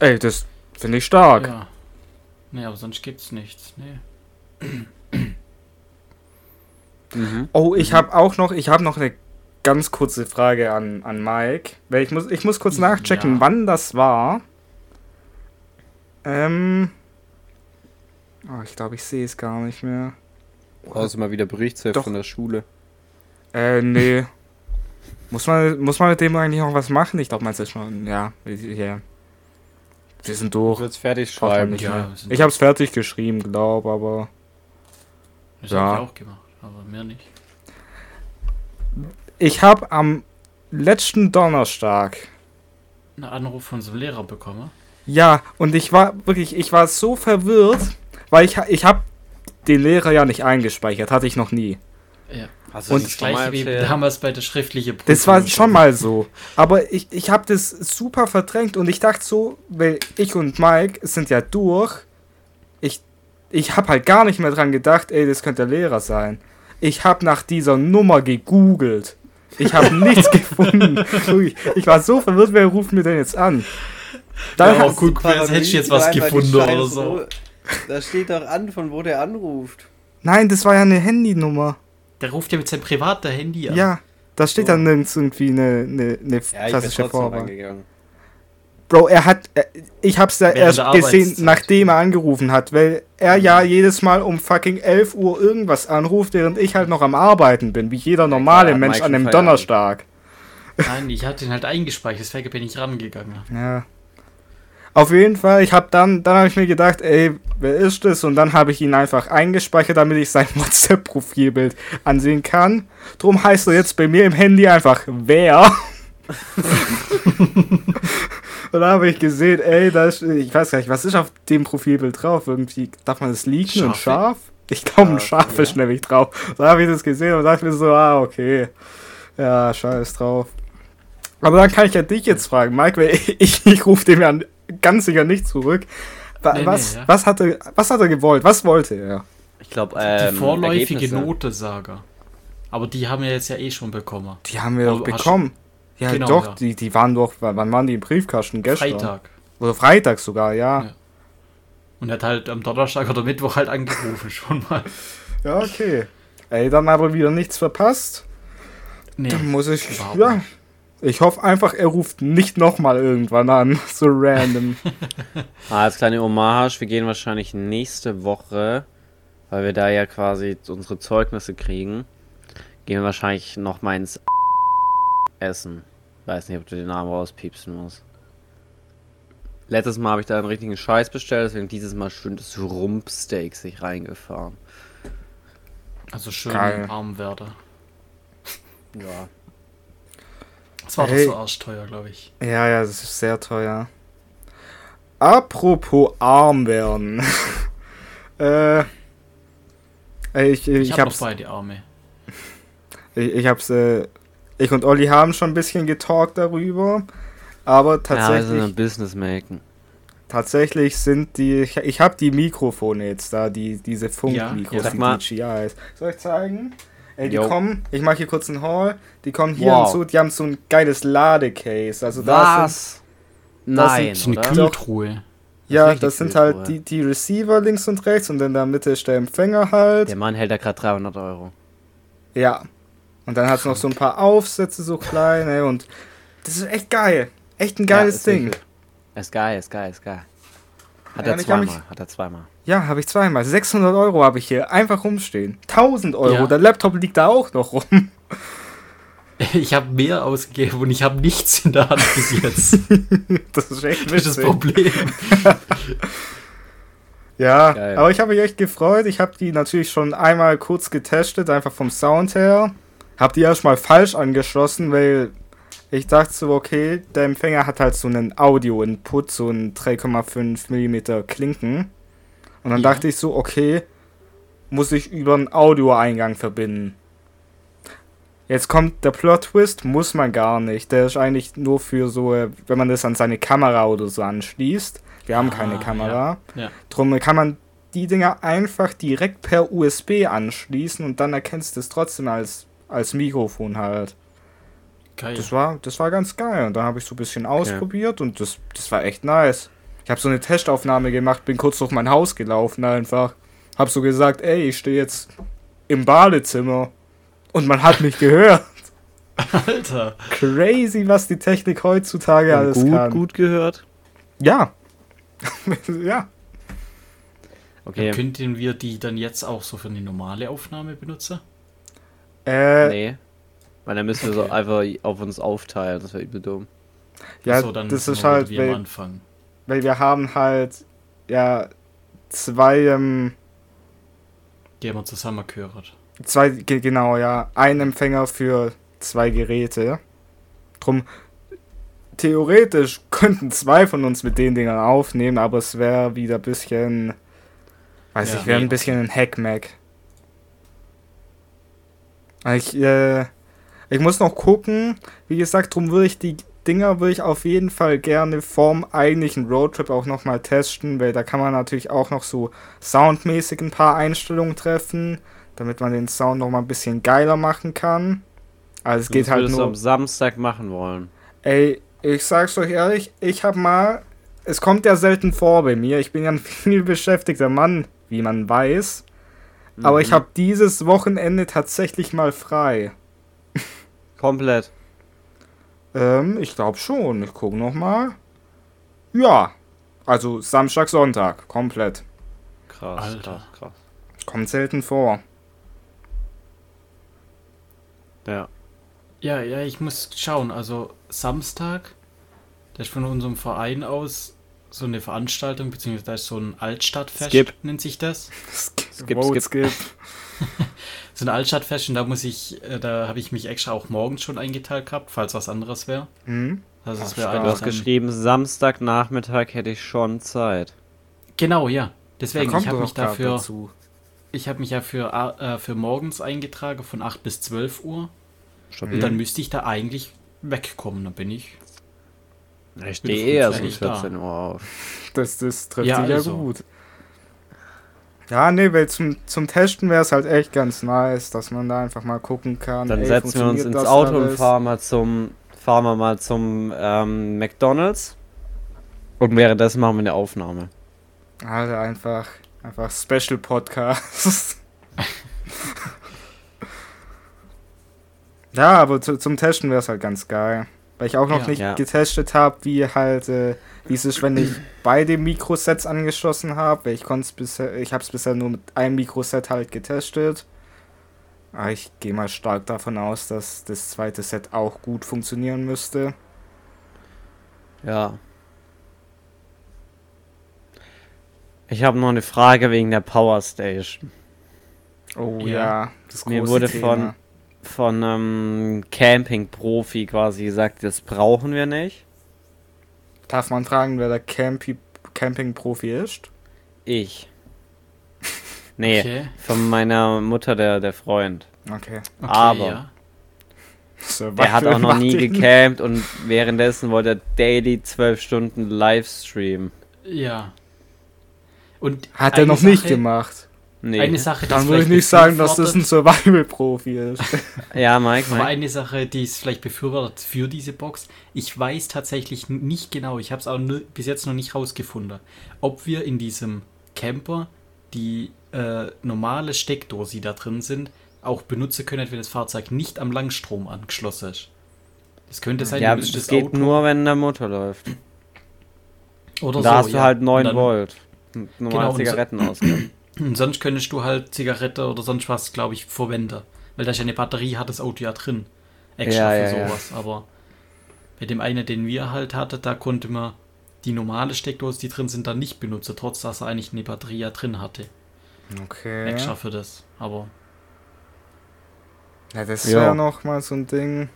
Ey, das finde ich stark. Ja. Nee, aber sonst gibt's nichts. Nee. Mhm. Oh, ich habe auch noch, ich habe noch eine ganz kurze Frage an, an Mike. Weil ich muss, ich muss kurz nachchecken, Ja. wann das war. Ähm. Oh, ich glaube, ich sehe es gar nicht mehr. Brauchst du mal wieder Berichtsheft Doch. von der Schule? Äh, nee. muss, man, muss man mit dem eigentlich noch was machen? Ich glaube, man ist schon, ja. ja. Wir sind Du durch. willst fertig schreiben. Ja, Ich habe es fertig geschrieben, glaube aber. Das Ja. hab ich auch gemacht, aber mehr nicht. Ich habe am letzten Donnerstag Einen Anruf von so einem Lehrer bekommen. Ja, und ich war wirklich, ich war so verwirrt, weil ich, ich habe den Lehrer ja nicht eingespeichert, hatte ich noch nie. Ja. Hast Und Das gleiche wie damals bei der schriftlichen Prüfung. Das war schon mal so. Aber ich, ich habe das super verdrängt und ich dachte so, weil ich und Mike sind ja durch. Ich, ich habe halt gar nicht mehr dran gedacht, ey, das könnte der Lehrer sein. Ich habe nach dieser Nummer gegoogelt. Ich habe nichts gefunden. Ich war so verwirrt, wer ruft mir denn jetzt an? Dann Ja, auch gut, als hätte ich jetzt was gefunden oder so. Da steht doch an, von wo der anruft. Nein, das war ja eine Handynummer. Der ruft ja mit seinem privaten Handy an. Ja, da steht So. dann nirgends irgendwie eine, eine, eine Ja, klassische Vorwahl. Bro, er hat, er, ich hab's ja Während erst gesehen, nachdem er angerufen hat, weil er ja jedes Mal um fucking 11 Uhr irgendwas anruft, während ich halt noch am Arbeiten bin, wie jeder normale klar, Mensch Mike an einem Feierabend. Donnerstag. Nein, ich hatte ihn halt eingespeichert, deswegen bin ich rangegangen. Ja. Auf jeden Fall, ich hab dann, dann habe ich mir gedacht, ey, wer ist das? Und dann habe ich ihn einfach eingespeichert, damit ich sein WhatsApp-Profilbild ansehen kann. Drum heißt er jetzt bei mir im Handy einfach wer. Und da habe ich gesehen, ey, da ist, ich weiß gar nicht, was ist auf dem Profilbild drauf? Irgendwie, darf man das liegen? Ein? Schaf? Ich glaube, ein Schaf, Schaf ja. ist nämlich drauf. Da habe ich das gesehen und dachte mir so, ah, okay. Ja, scheiß drauf. Aber dann kann ich ja dich jetzt fragen, Mike, weil ich, ich rufe dem ja ganz sicher nicht zurück. Nee, nee, was, ja. was, hat er, was hat er gewollt? Was wollte er? Ich glaube, Die ähm, vorläufige Ergebnisse. Notesager. Aber die haben wir jetzt ja eh schon bekommen. Die haben wir doch hast- bekommen. Ja, Genau, doch, ja. Die, die waren doch, wann waren die im Briefkasten? Gestern? Freitag. Oder Freitag sogar, ja. Ja. Und er hat halt am Donnerstag oder Mittwoch halt angerufen schon mal. Ja, okay. Ey, dann aber wieder nichts verpasst. Nee, Dann muss ich, ja. nicht. Ich hoffe einfach, er ruft nicht nochmal irgendwann an. So random. Ah, als kleine Hommage, wir gehen wahrscheinlich nächste Woche, weil wir da ja quasi unsere Zeugnisse kriegen, gehen wir wahrscheinlich noch mal ins Essen. Weiß nicht, ob du den Namen rauspiepsen musst. Letztes Mal habe ich da einen richtigen Scheiß bestellt, deswegen dieses Mal schön das Rumpsteak sich reingefahren. Also schön Geil. arm werde. Ja. Das war Hey. doch so arschteuer, glaube ich. ja, ja, das ist sehr teuer. Apropos arm werden. äh. Ich, ich, Ich, hab noch hab's, beide Arme. ich, ich hab's, äh, ich und Olli haben schon ein bisschen getalkt darüber. Aber Ja, wir tatsächlich, sind ein Business machen. tatsächlich sind die, ich, ich habe die Mikrofone jetzt da, die, diese Funkmikros, ja, sag die mal. DJIs. Soll ich zeigen? Ey, die Jo. kommen, ich mache hier kurz einen Haul, die kommen hier Wow. hinzu, die haben so ein geiles Ladecase. Also da sind, Was? Nein, Das ist eine? Kühltruhe. ja, das sind halt Bruder. die, die Receiver links und rechts und in der Mitte ist der Empfänger halt. Der Mann hält da gerade 300 Euro. Ja. Und dann hat es noch so ein paar Aufsätze, so kleine. Und das ist echt geil. Echt ein geiles ja, ist Ding. wirklich- Ist geil, ist geil, ist geil. Hat Ja, er ich zweimal, mich- hat er zweimal. Ja, habe ich zweimal. 600 Euro habe ich hier einfach rumstehen. 1000 Euro. Ja. Der Laptop liegt da auch noch rum. Ich habe mehr ausgegeben und ich habe nichts in der Hand bis jetzt. Das ist echt Das ist das. Problem. Ja, Geil. aber ich habe mich echt gefreut. Ich habe die natürlich schon einmal kurz getestet, einfach vom Sound her. Hab die erstmal falsch angeschlossen, weil ich dachte so, okay, der Empfänger hat halt so einen Audio-Input, so einen 3,5 mm Klinken. Und dann Ja. dachte ich so, okay, muss ich über einen Audioeingang verbinden. Jetzt kommt der Plot-Twist, muss man gar nicht. Der ist eigentlich nur für so, äh, wenn man das an seine Kamera oder so anschließt. Wir haben keine Ah, Kamera. Ja. Drum kann man die Dinger einfach direkt per USB anschließen und dann erkennst du es trotzdem als, als Mikrofon halt. Geil. Das war, das war ganz geil. Und dann habe ich so ein bisschen ausprobiert und das, das war echt nice. Ich habe so eine Testaufnahme gemacht, bin kurz durch mein Haus gelaufen einfach. Hab so gesagt, ey, ich stehe jetzt im Badezimmer. Und man hat mich gehört. Alter. Crazy, was die Technik heutzutage Und alles gut, kann. gut gehört. Ja. ja. Okay. Könnten wir die dann jetzt auch so für eine normale Aufnahme benutzen? Äh, Nee. Weil dann müssen wir so einfach auf uns aufteilen. Das wäre übel dumm. ja, dann das ist wir halt, wie am weil, Anfang. weil wir haben halt, ja, zwei, ähm, Die haben wir zusammen gehört. Zwei, ge- genau, ja. Ein Empfänger für zwei Geräte. Drum, theoretisch könnten zwei von uns mit den Dingern aufnehmen, aber es wäre wieder ein bisschen, weiß Ja, ich, wäre nee. ein bisschen ein Hackmack. Ich, äh, ich muss noch gucken. Wie gesagt, drum würde ich die Dinger würde ich auf jeden Fall gerne vorm eigentlichen Roadtrip auch nochmal testen, weil da kann man natürlich auch noch so soundmäßig ein paar Einstellungen treffen, damit man den Sound nochmal ein bisschen geiler machen kann. Also es geht halt nur. am Samstag machen wollen. Ey, ich sag's euch ehrlich, ich hab mal. Es kommt ja selten vor bei mir. Ich bin ja ein viel beschäftigter Mann, wie man weiß. Aber ich Mhm. habe dieses Wochenende tatsächlich mal frei. Komplett. Ähm, ich glaube schon. Ich gucke noch mal. Ja. Also Samstag, Sonntag. Komplett. Krass, Alter. krass, krass. Kommt selten vor. Ja. Ja, ja, ich muss schauen. Also Samstag, da ist von unserem Verein aus so eine Veranstaltung, beziehungsweise da ist so ein Altstadtfest, Skip. nennt sich das. Skip, Vote skip. So ein Altstadtfest und da muss ich, äh, da habe ich mich extra auch morgens schon eingeteilt gehabt, falls was anderes wäre. Hm? Also es wäre. Du hast geschrieben, Samstagnachmittag hätte ich schon Zeit. Genau, ja. Deswegen, ich habe mich dafür, dazu. ich habe mich ja für, äh, für morgens eingetragen von 8 bis 12 Uhr. Stabil. Und dann müsste ich da eigentlich wegkommen. Dann bin ich. Ich stehe eher so um frühzeitig da. 14 Uhr auf. Das, das trifft Ja, sich ja also. gut. Ja, nee, weil zum, zum Testen wäre es halt echt ganz nice, dass man da einfach mal gucken kann. Dann ey, setzen wir uns ins Auto und fahren mal zum, fahren wir mal zum ähm, McDonalds. Und währenddessen machen wir eine Aufnahme. Alter, Also einfach, einfach Special Podcast. ja, aber zu, zum Testen wäre es halt ganz geil. Weil ich auch noch Ja. nicht Ja. getestet habe, wie halt, äh, wie es ist, wenn ich beide Mikrosets angeschlossen habe. Ich konnte es bisher, ich habe es bisher nur mit einem Mikroset halt getestet. Aber ich gehe mal stark davon aus, dass das zweite Set auch gut funktionieren müsste. Ja. Ich habe noch eine Frage wegen der Power Station. Oh Ja. ja, das Mir große wurde Thema. von, von einem Camping-Profi quasi gesagt, das brauchen wir nicht. Darf man fragen, wer der Campi Camping-Profi ist? Ich. Nee, Okay. von meiner Mutter der, der Freund. Okay. okay Aber- Ja. Der hat auch noch nie gecampt und währenddessen wollte er daily 12 Stunden Livestream. ja. Und Hat er noch nicht Sache- gemacht. Nee. Eine Sache, Dann es würde ich nicht sagen, dass das ein Survival-Profi ist. ja, Mike, Mike. eine Sache, die es vielleicht befürwortet für diese Box, ich weiß tatsächlich nicht genau, ich habe es auch nur, bis jetzt noch nicht rausgefunden, ob wir in diesem Camper die äh, normale Steckdose, die da drin sind, auch benutzen können, wenn das Fahrzeug nicht am Langstrom angeschlossen ist. Das könnte sein, Ja, müsstest das geht nur, wenn der Motor läuft. oder da so, hast du ja. halt Und 9 dann- Volt. Normal Genau, und so- Zigarettenausgang. Und sonst könntest du halt Zigarette oder sonst was, glaube ich, verwenden. Weil da ist ja eine Batterie, hat das Auto ja drin. Extra Ja, für ja, ja. sowas. Aber bei dem einen, den wir halt hatten, da konnte man die normale Steckdose, die drin sind, dann nicht benutzen, trotz dass er eigentlich eine Batterie ja drin hatte. Okay. Extra für das. Aber Ja, das Ja. wäre noch mal so ein Ding.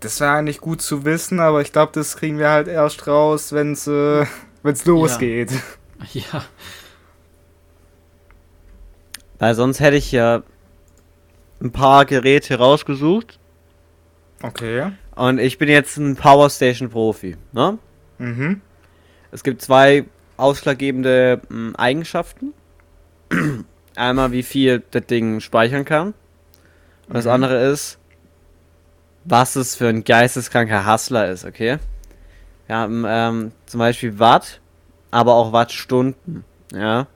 Das wäre eigentlich gut zu wissen, aber ich glaube, das kriegen wir halt erst raus, wenn es äh, wenn's losgeht. ja, Weil sonst hätte ich ja ein paar Geräte rausgesucht. Okay. Und ich bin jetzt ein Powerstation-Profi. Ne? Mhm. Es gibt zwei ausschlaggebende mh, Eigenschaften. Einmal, wie viel das Ding speichern kann. Und das Mhm. andere ist, was es für ein geisteskranker Hustler ist, okay? Wir haben ähm, zum Beispiel Watt, aber auch Wattstunden, ja?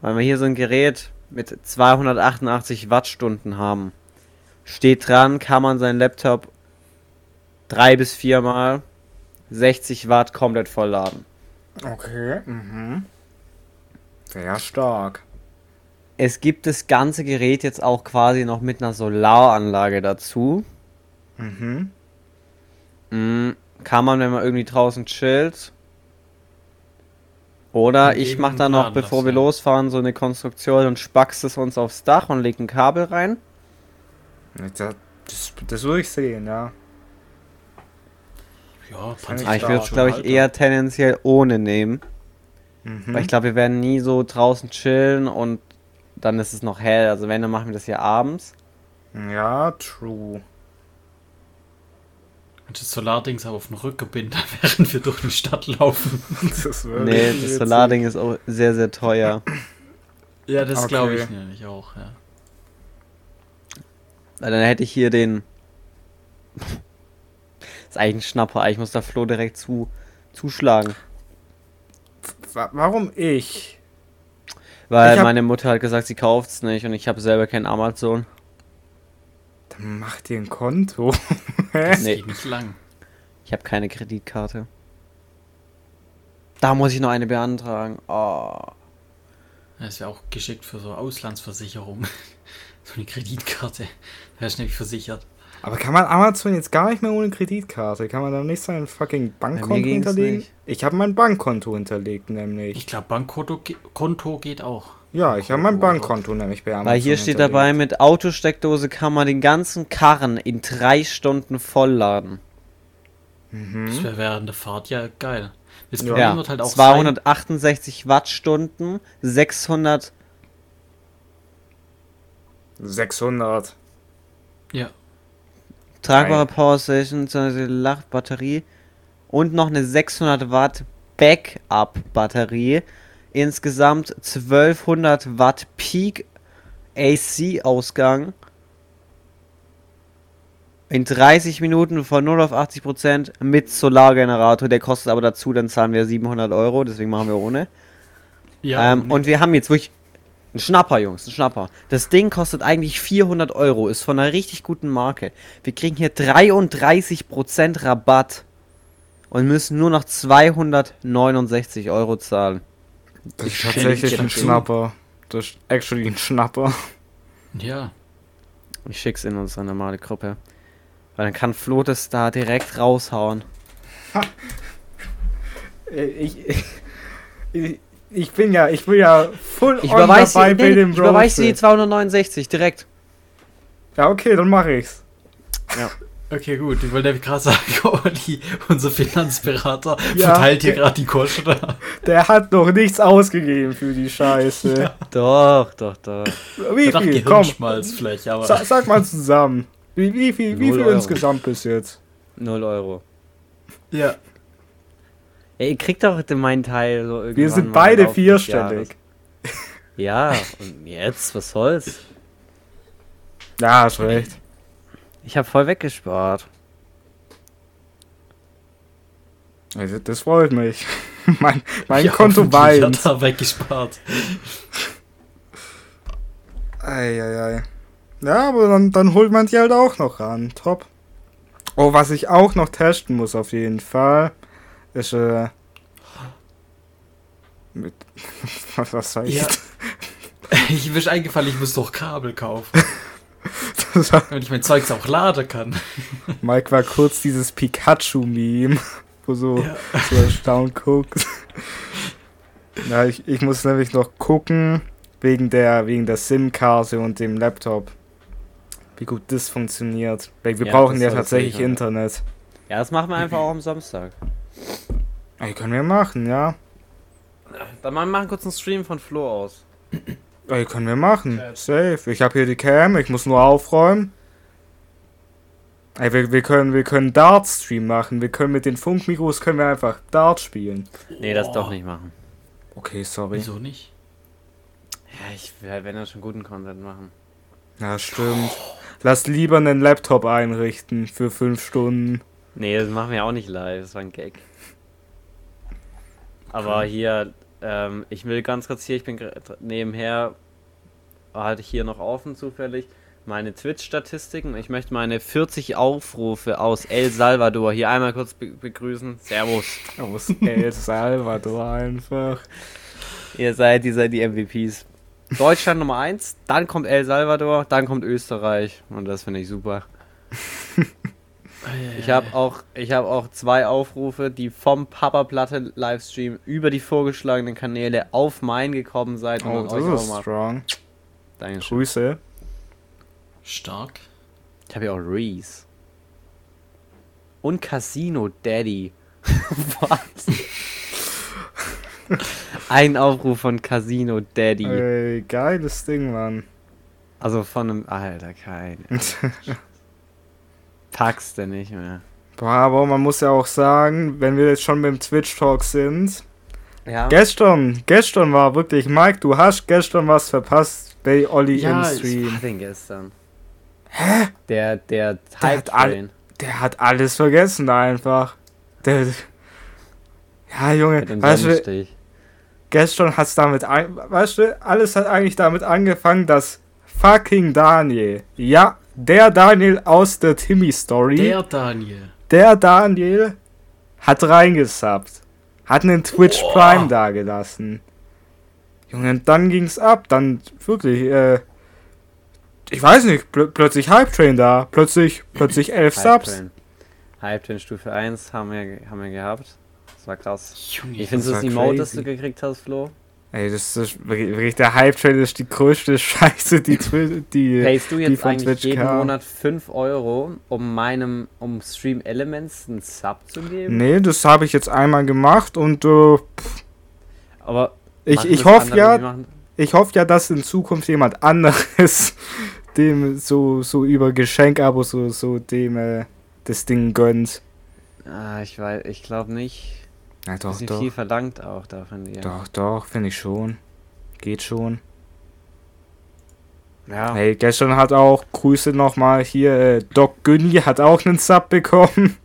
Weil wir hier so ein Gerät mit 288 Wattstunden haben. Steht dran, kann man seinen Laptop drei bis viermal 60 Watt komplett vollladen. Okay. Mhm. Sehr stark. Es gibt das ganze Gerät jetzt auch quasi noch mit einer Solaranlage dazu. Mhm. Mm, kann man, wenn man irgendwie draußen chillt. Oder ich mache dann noch, bevor wir lassen. losfahren, so eine Konstruktion und spackst es uns aufs Dach und leg ein Kabel rein. Das, das, das würde ich sehen, ja. ja, ich Aber ich da würde es, glaube ich, eher tendenziell ohne nehmen. Mhm. Weil ich glaube, wir werden nie so draußen chillen und dann ist es noch hell. Also wenn, dann machen wir das hier abends. Ja, true. Und das Solardings aber auf den Rücken binden, während wir durch die Stadt laufen. Das Nee, das. Solarding ist auch sehr, sehr teuer. Ja, das Okay. glaube ich nämlich auch, ja. Weil dann hätte ich hier den. Das ist eigentlich ein Schnapper. Ich muss da Flo direkt zu, zuschlagen. Wa- Warum ich? Weil Ich meine Mutter hat gesagt, sie kauft's nicht und ich habe selber kein Amazon. Dann mach dir ein Konto. Das Nee. geht nicht lang. Ich habe keine Kreditkarte. Da muss ich noch eine beantragen. Oh. Das wäre auch geschickt für so Auslandsversicherung. so eine Kreditkarte. Wäre ich nämlich versichert. Aber kann man Amazon jetzt gar nicht mehr ohne Kreditkarte? Kann man da nicht sein fucking Bankkonto hinterlegen? nicht. Ich habe mein Bankkonto hinterlegt, nämlich. Ich glaube, Bankkonto ge Konto geht auch. Ja, ich habe mein Konto, Bankkonto nämlich bei Amazon Weil hier steht dabei, mit Autosteckdose kann man den ganzen Karren in drei Stunden vollladen. Das Mhm. wäre während der Fahrt ja geil. Das Ja. Problem Ja, wird halt auch 268 Wattstunden, 600 600. sein. Ja. tragbare. Powerstation, Lachbatterie und noch eine 600 Watt Backup Batterie. Insgesamt 1200 Watt Peak AC Ausgang. In 30 Minuten von 0 auf 80 Prozent mit Solargenerator. Der kostet aber dazu, dann zahlen wir 700 Euro, deswegen machen wir ohne. Ja, ähm, und wir haben jetzt wirklich ein Schnapper, Jungs, ein Schnapper. Das Ding kostet eigentlich 400 Euro, ist von einer richtig guten Marke. Wir kriegen hier 33% Rabatt und müssen nur noch 269 Euro zahlen. Das ist Ich tatsächlich ein. Schnapper. Das ist actually ein Schnapper. ja. Ich schick's in unsere normale Gruppe. Weil dann kann Flo das da direkt raushauen. Ich, ich, ich bin ja, ich bin ja full Ich on dabei dir, bei nee, dem ich überweise die Roadtrip. 269 direkt. Ja, okay, dann mache ich's. Okay, gut. Ich wollte nämlich gerade sagen, Olli, unser Finanzberater, Ja. verteilt hier gerade die Kosten. Der hat noch nichts ausgegeben für die Scheiße. Doch, doch, doch. Wie Ich dachte viel? Komm, aber. sa sag mal zusammen. Wie, wie viel, wie Null viel Euro. insgesamt bis jetzt? 0 Euro. ja. Ey, ihr kriegt doch meinen Teil so irgendwann. Wir sind beide vierstellig. Ja, und jetzt, was soll's? Ja, hast recht. Ich habe voll weggespart. Also, das freut mich. mein mein Ja, Konto weint. Hat er weggespart. Eieiei. Ja, aber dann, dann holt man die halt auch noch ran. Top. Oh, was ich auch noch testen muss auf jeden Fall, ist äh, mit was, was soll ich? Ja. ich bin eingefallen, ich muss doch Kabel kaufen, Damit ich mein Zeugs auch laden kann. Mike war kurz dieses Pikachu-Meme, wo so, Ja. so erstaunt guckt. Ja, ich, ich muss nämlich noch gucken, wegen der, wegen der SIM-Karte und dem Laptop. Wie gut das funktioniert. Weil wir Ja, brauchen ja tatsächlich sicher. Internet. Ja, das machen wir einfach auch am Samstag. Ey, können wir machen, ja. Dann machen wir einen kurzen Stream von Flo aus. Ey, können wir machen. Safe. Ich habe hier die Cam, ich muss nur aufräumen. Ey, wir, wir können, wir können Dart-Stream machen. Wir können mit den Funkmikros können wir einfach Dart spielen. Nee, das doch nicht machen. Okay, sorry. Wieso nicht? Ja, ich will halt, wenn er schon guten Content machen. Ja, stimmt. Lass lieber einen Laptop einrichten für fünf Stunden. Nee, das machen wir auch nicht live, das war ein Gag. Aber hier, ähm, ich will ganz kurz hier, ich bin nebenher, hatte ich hier noch offen zufällig, meine Twitch-Statistiken. Ich möchte meine 40 Aufrufe aus El Salvador hier einmal kurz be begrüßen. Servus. Aus El Salvador einfach. Ihr seid, ihr seid die MVPs. Deutschland Nummer 1, dann kommt El Salvador, dann kommt Österreich. Und das finde ich super. Ich habe auch, ich habe auch zwei Aufrufe, die vom Papa Platte Livestream über die vorgeschlagenen Kanäle auf mein gekommen seid. Oh, das ist mal. strong. Dankeschön. Grüße. Stark. Ich habe ja auch Reese. Und Casino Daddy. Was? Ein Aufruf von Casino Daddy. Ey, geiles Ding, Mann. Also von einem. Alter, kein. Packst du nicht mehr. Boah, aber man muss ja auch sagen, wenn wir jetzt schon beim Twitch-Talk sind, Ja. Gestern, gestern war wirklich, Mike, du hast gestern was verpasst bei Olli Ja, im Stream. war denn gestern? Hä? Der, der Der hat all-. Der hat alles vergessen einfach. Der, ja, Junge, Mit dem weißt du, gestern hat's damit, ein, weißt du, alles hat eigentlich damit angefangen, dass fucking Daniel, ja, der Daniel aus der Timmy-Story, der, Der Daniel. Daniel hat reingesubbt, hat einen Twitch Boah. Prime dagelassen. Junge, und dann ging's ab, dann wirklich, äh, ich weiß nicht, pl plötzlich Hype Train da, plötzlich, plötzlich elf Hype Subs. Train. Hype Train Stufe 1 haben wir, haben wir gehabt. Das war krass. Junge. Findest du war das Emote, das du gekriegt hast, Flo? Ey, das ist wirklich, der Hype-Train ist die größte Scheiße, die Twi- die. Payst du jetzt eigentlich Twitch jeden kam. Monat 5 Euro, um meinem, um Stream Elements einen Sub zu geben? Nee, das habe ich jetzt einmal gemacht und äh, Aber ich, ich hoffe ja, ich hoffe ja, dass in Zukunft jemand anderes dem so so über Geschenkabo so so dem äh, das Ding gönnt. Ah, ich weiß, ich glaube nicht. Ja, doch, Bisschen doch. viel verlangt auch da von dir. Doch, doch, finde ich schon. Geht schon. Ja. Hey, gestern hat auch Grüße nochmal hier äh, Doc Günni hat auch einen Sub bekommen.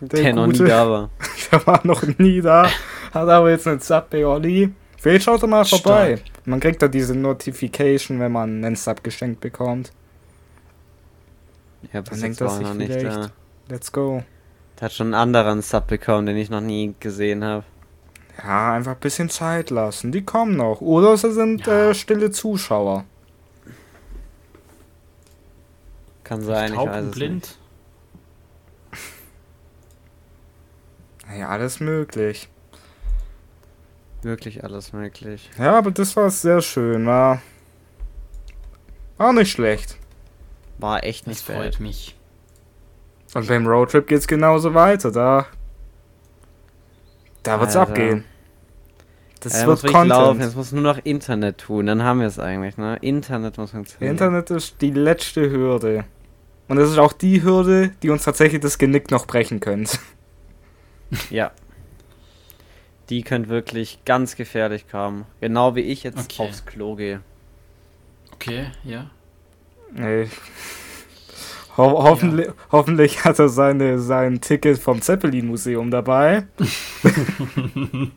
der noch nie da war. Der war noch nie da, hat aber jetzt einen Sub bei Olli. Vielleicht schaut er mal Stark. vorbei. Man kriegt da diese Notification, wenn man einen Sub geschenkt bekommt. Ja, Dann denkt er sich noch nicht vielleicht- da. Let's go. Der hat schon einen anderen Sub bekommen, den ich noch nie gesehen habe. Ja, einfach ein bisschen Zeit lassen. Die kommen noch. Oder sie sind Ja. äh, stille Zuschauer. Kann sein, ich weiß es nicht. Taubenblind. Naja, alles möglich. Wirklich alles möglich. Ja, aber das war sehr schön. War, war nicht schlecht. War echt Das nicht bad. freut mich. Und beim Roadtrip geht's genauso weiter. Da, da wird's Alter. abgehen. Das Ja, wird muss wirklich laufen. Content. Jetzt muss nur noch Internet tun, dann haben wir es eigentlich, ne? Internet muss funktionieren. Internet ist die letzte Hürde. Und das ist auch die Hürde, die uns tatsächlich das Genick noch brechen könnte. Ja. Die könnte wirklich ganz gefährlich kommen. Genau wie ich jetzt Okay. aufs Klo gehe. Okay, ja. Nee. Ho hoffentlich, hoffentlich hat er seine, sein Ticket vom Zeppelin-Museum dabei.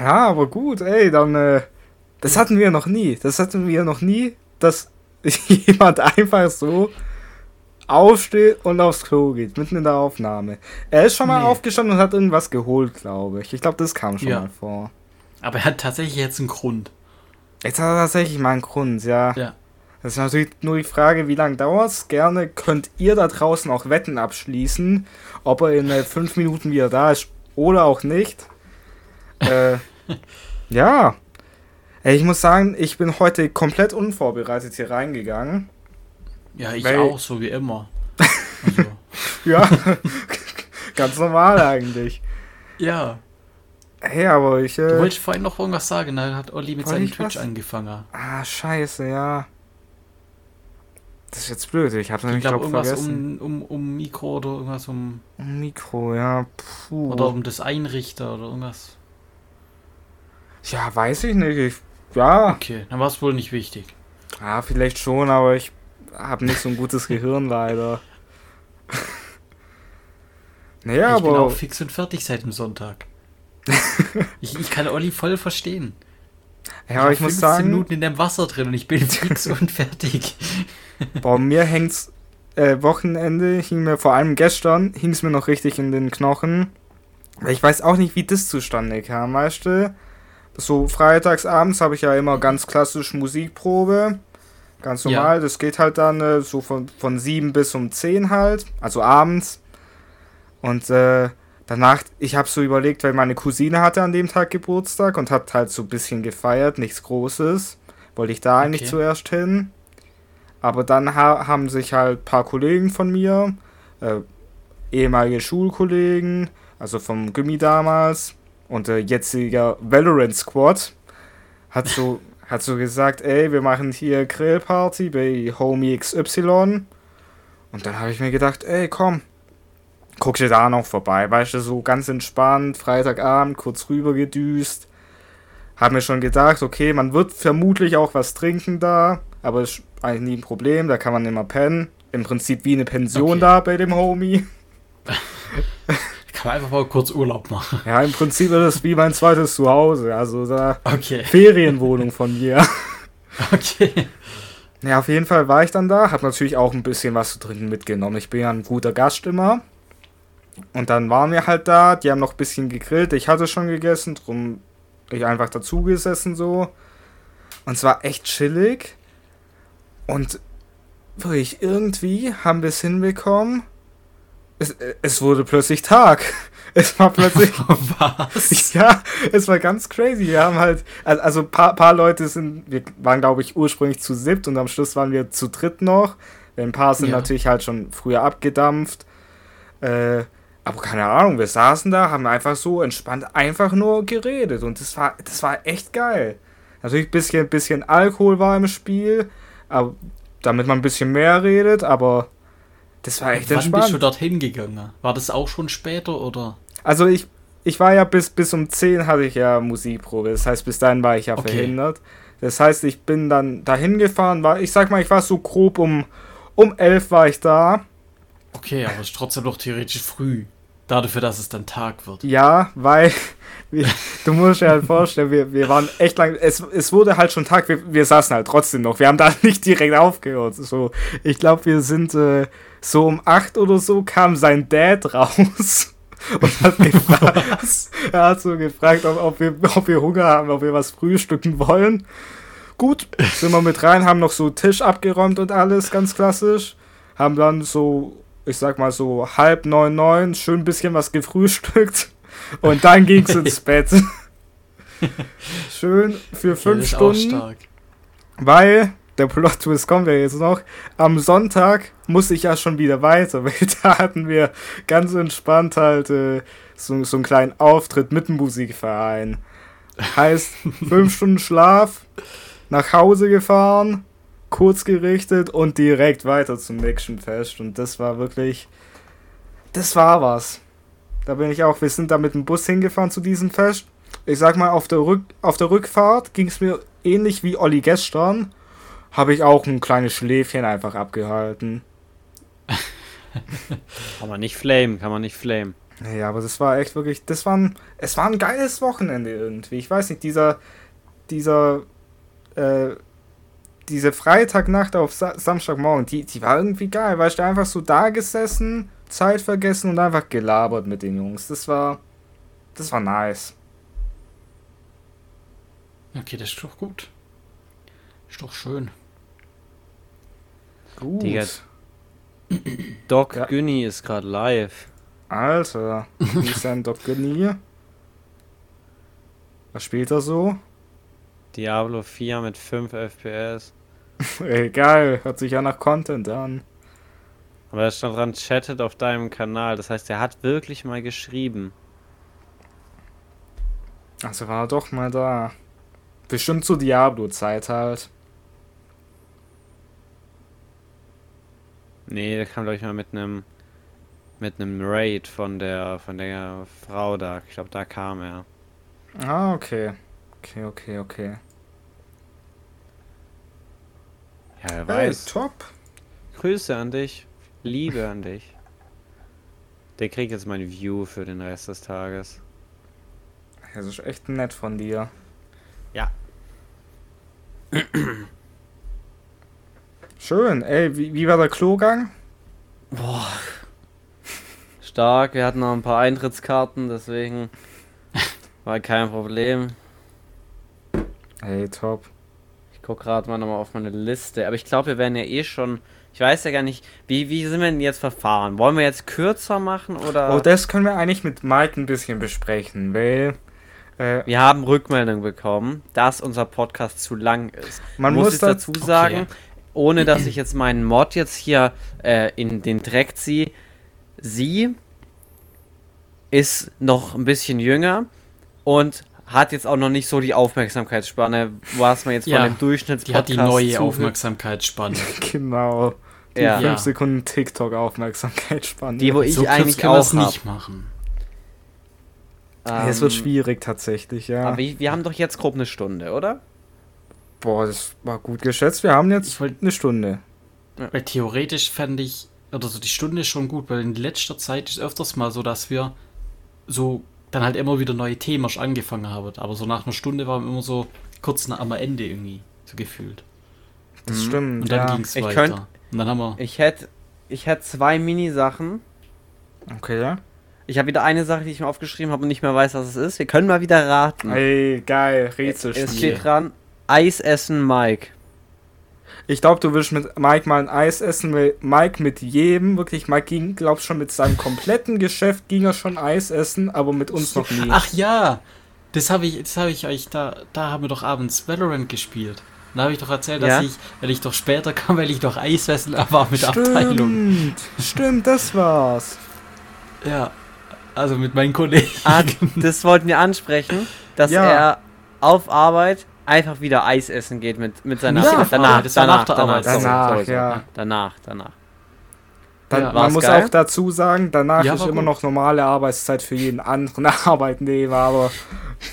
Ja, aber gut, ey, dann äh, Das hatten wir noch nie. Das hatten wir noch nie, dass jemand einfach so aufsteht und aufs Klo geht, mitten in der Aufnahme. Er ist schon mal Nee. aufgestanden und hat irgendwas geholt, glaube ich. Ich glaube, das kam schon Ja. mal vor. Aber er hat tatsächlich jetzt einen Grund. Jetzt hat er tatsächlich mal einen Grund, ja. Ja. Das ist natürlich nur die Frage, wie lange dauert es. Gerne könnt ihr da draußen auch Wetten abschließen, ob er in äh, fünf Minuten wieder da ist oder auch nicht. äh, ja. Ich muss sagen, ich bin heute komplett unvorbereitet hier reingegangen. Ja, ich auch, so wie immer. Also, Ja, ganz normal eigentlich. ja. Hey, aber ich. Du Äh, wolltest vorhin noch irgendwas sagen, da hat Olli mit seinem Twitch was? angefangen. ah, scheiße, ja. Das ist jetzt blöd. Ich hab's Ich nämlich, glaube, glaub, irgendwas vergessen. um, um, um Mikro oder irgendwas um. Um Mikro, ja. Puh. Oder um das Einrichter oder irgendwas. Ja, weiß ich nicht. Ich, ja, Okay, dann war es wohl nicht wichtig. Ja, vielleicht schon, aber ich habe nicht so ein gutes Gehirn leider. naja, ich bin aber auch fix und fertig seit dem Sonntag. ich, ich kann Olli voll verstehen. ja, aber ich muss 15 sagen, Minuten in dem Wasser drin und ich bin fix und fertig. Bei mir hängt's äh, Wochenende, hing mir vor allem gestern, hing's mir noch richtig in den Knochen. Ich weiß auch nicht, wie das zustande kam, weißt du? So freitagsabends habe ich ja immer ganz klassisch Musikprobe. Ganz Ja. normal, das geht halt dann äh, so von, von 7 bis um 10 halt, also abends. Und äh, danach, ich habe so überlegt, weil meine Cousine hatte an dem Tag Geburtstag und hat halt so ein bisschen gefeiert, nichts Großes. Wollte ich da eigentlich Okay. zuerst hin. Aber dann ha haben sich halt ein paar Kollegen von mir, äh, ehemalige Schulkollegen, also vom Gummi damals und äh, jetziger Valorant Squad, hat so, hat so gesagt, ey, wir machen hier Grillparty bei Homie XY. Und dann habe ich mir gedacht, ey, komm, guck dir da noch vorbei. Weißt du, so ganz entspannt, Freitagabend, kurz rüber gedüst. Hab mir schon gedacht, okay, man wird vermutlich auch was trinken da, aber ist eigentlich nie ein Problem, da kann man immer pennen. Im Prinzip wie eine Pension Okay. da bei dem Homie. Kann man einfach mal kurz Urlaub machen. Ja, im Prinzip ist es wie mein zweites Zuhause, also da Okay. Ferienwohnung von mir. Okay. Ja, auf jeden Fall war ich dann da, hab natürlich auch ein bisschen was zu trinken mitgenommen. Ich bin ja ein guter Gast immer. Und dann waren wir halt da, die haben noch ein bisschen gegrillt. Ich hatte schon gegessen, drum ich einfach dazu gesessen so. Und es war echt chillig. Und wirklich irgendwie haben wir es hinbekommen. Es, es wurde plötzlich Tag. Es war plötzlich Was? ja, es war ganz crazy. Wir haben halt, al- also ein paar, paar Leute sind, wir waren glaube ich ursprünglich zu siebt und am Schluss waren wir zu dritt noch. Ein paar sind Ja. natürlich halt schon früher abgedampft. Äh, aber keine Ahnung, wir saßen da, haben einfach so entspannt einfach nur geredet und das war, das war echt geil. Natürlich ein bisschen, bisschen Alkohol war im Spiel, aber damit man ein bisschen mehr redet, aber das war echt Wann bist entspannt. du dorthin gegangen? War das auch schon später oder? Also ich, ich war ja bis, bis um 10 hatte ich ja Musikprobe. Das heißt, bis dahin war ich ja Okay. verhindert. Das heißt, ich bin dann dahin gefahren, war, ich sag mal, ich war so grob um, um 11 war ich da. Okay, aber es ist trotzdem noch theoretisch früh. Dafür, dass es dann Tag wird. Ja, weil, du musst dir halt vorstellen, wir, wir waren echt lang, es, es wurde halt schon Tag, wir, wir saßen halt trotzdem noch. Wir haben da nicht direkt aufgehört. So, ich glaube, wir sind äh, so um 8 oder so kam sein Dad raus. Und hat gefragt, er hat so gefragt, ob, ob, wir, ob wir Hunger haben, ob wir was frühstücken wollen. Gut, sind wir mit rein, haben noch so Tisch abgeräumt und alles, ganz klassisch. Haben dann so, ich sag mal so halb neun, neun, schön ein bisschen was gefrühstückt. Und dann ging's ins Bett. Schön für fünf auch Stunden. stark. Weil, der Plot-Twist kommt ja jetzt noch, am Sonntag muss ich ja schon wieder weiter, weil da hatten wir ganz entspannt halt äh, so, so einen kleinen Auftritt mit dem Musikverein. Heißt, fünf Stunden Schlaf, nach Hause gefahren, kurz gerichtet und direkt weiter zum nächsten Fest. Und das war wirklich, das war was. Da bin ich auch, wir sind da mit dem Bus hingefahren zu diesem Fest. Ich sag mal, auf der, Rück, auf der Rückfahrt ging es mir ähnlich wie Olli gestern. Habe ich auch ein kleines Schläfchen einfach abgehalten. Kann man nicht flamen, kann man nicht flamen. Ja, aber das war echt wirklich, das war ein, es war ein geiles Wochenende irgendwie. Ich weiß nicht, dieser, dieser äh, diese Freitagnacht auf Sa Samstagmorgen, die, die war irgendwie geil, weil ich da einfach so da gesessen, Zeit vergessen und einfach gelabert mit den Jungs. Das war, das war nice. Okay, das ist doch gut. Ist doch schön. Gut. Digga. Doc Ja. Günni ist gerade live. Alter, wie ist denn Doc Genie? Was spielt er so? Diablo 4 mit 5 FPS. Ey, geil, hört sich ja nach Content an. Aber da stand dran, chattet auf deinem Kanal. Das heißt, er hat wirklich mal geschrieben. Also war er doch mal da. Bestimmt zur Diablo-Zeit halt. Nee, der kam, glaube ich, mal mit einem mit einem Raid von der von der Frau da. Ich glaube, da kam er. Ah, okay. Okay, okay, okay. Ja, wer Hey, weiß. top. Grüße an dich. Liebe an dich. Der kriegt jetzt mein View für den Rest des Tages. Das ist echt nett von dir. Ja. Schön. Ey, wie, wie war der Klogang? Boah. Stark, wir hatten noch ein paar Eintrittskarten, deswegen war kein Problem. Ey, top. Ich guck gerade mal nochmal auf meine Liste. Aber ich glaube, wir werden ja eh schon. Ich weiß ja gar nicht, wie, wie sind wir denn jetzt verfahren? Wollen wir jetzt kürzer machen oder. Oh, das können wir eigentlich mit Mike ein bisschen besprechen, weil äh, wir haben Rückmeldung bekommen, dass unser Podcast zu lang ist. man muss muss dazu sagen, ohne dass ich jetzt meinen Mod jetzt hier äh, in den Dreck ziehe. Sie ist noch ein bisschen jünger und hat jetzt auch noch nicht so die Aufmerksamkeitsspanne, was man jetzt von Ja, dem Durchschnittspodcast Die hat die neue zuhört. Aufmerksamkeitsspanne. Genau. Die Ja. 5 Ja. Sekunden TikTok-Aufmerksamkeitsspanne. Die, wo ich so eigentlich wir auch es nicht machen. Es wird Ähm, schwierig tatsächlich, ja. Aber wir, wir haben doch jetzt grob eine Stunde, oder? Boah, das war gut geschätzt. Wir haben jetzt wollt- eine Stunde. Weil theoretisch fände ich, oder so die Stunde ist schon gut, weil in letzter Zeit ist öfters mal so, dass wir so dann halt immer wieder neue Themen angefangen haben. Aber so nach einer Stunde waren wir immer so kurz nach, am Ende irgendwie, so gefühlt. Das Mhm. stimmt, Und dann ja. ging es Ich weiter. könnt- Und dann haben wir. Ich hätte ich hätt zwei Mini-Sachen. Okay, ja. Ich habe wieder eine Sache, die ich mir aufgeschrieben habe und nicht mehr weiß, was es ist. Wir können mal wieder raten. Ey, geil, es Rätselspiel. steht dran, Eis essen Mike. Ich glaube, du willst mit Mike mal ein Eis essen, weil Mike mit jedem, wirklich, Mike ging, glaub schon mit seinem kompletten Geschäft ging er schon Eis essen, aber mit uns noch nie. Ach ja, das habe ich, das habe ich euch da, da haben wir doch abends Valorant gespielt. Da habe ich doch erzählt, dass Ja. ich, weil ich doch später kam, weil ich doch Eiswessel war mit Abteilung. Stimmt, stimmt, das war's. Ja, also mit meinen Kollegen. Ah, das wollten wir ansprechen, dass Ja. er auf Arbeit einfach wieder Eis essen geht mit, mit seiner auf danach, das danach, danach, sorry, Danach, sorry, sorry. ja. Danach, danach. Dann, Ja. man muss geil? auch dazu sagen, danach Ja, ist immer gut. noch normale Arbeitszeit für jeden anderen Arbeitnehmer, aber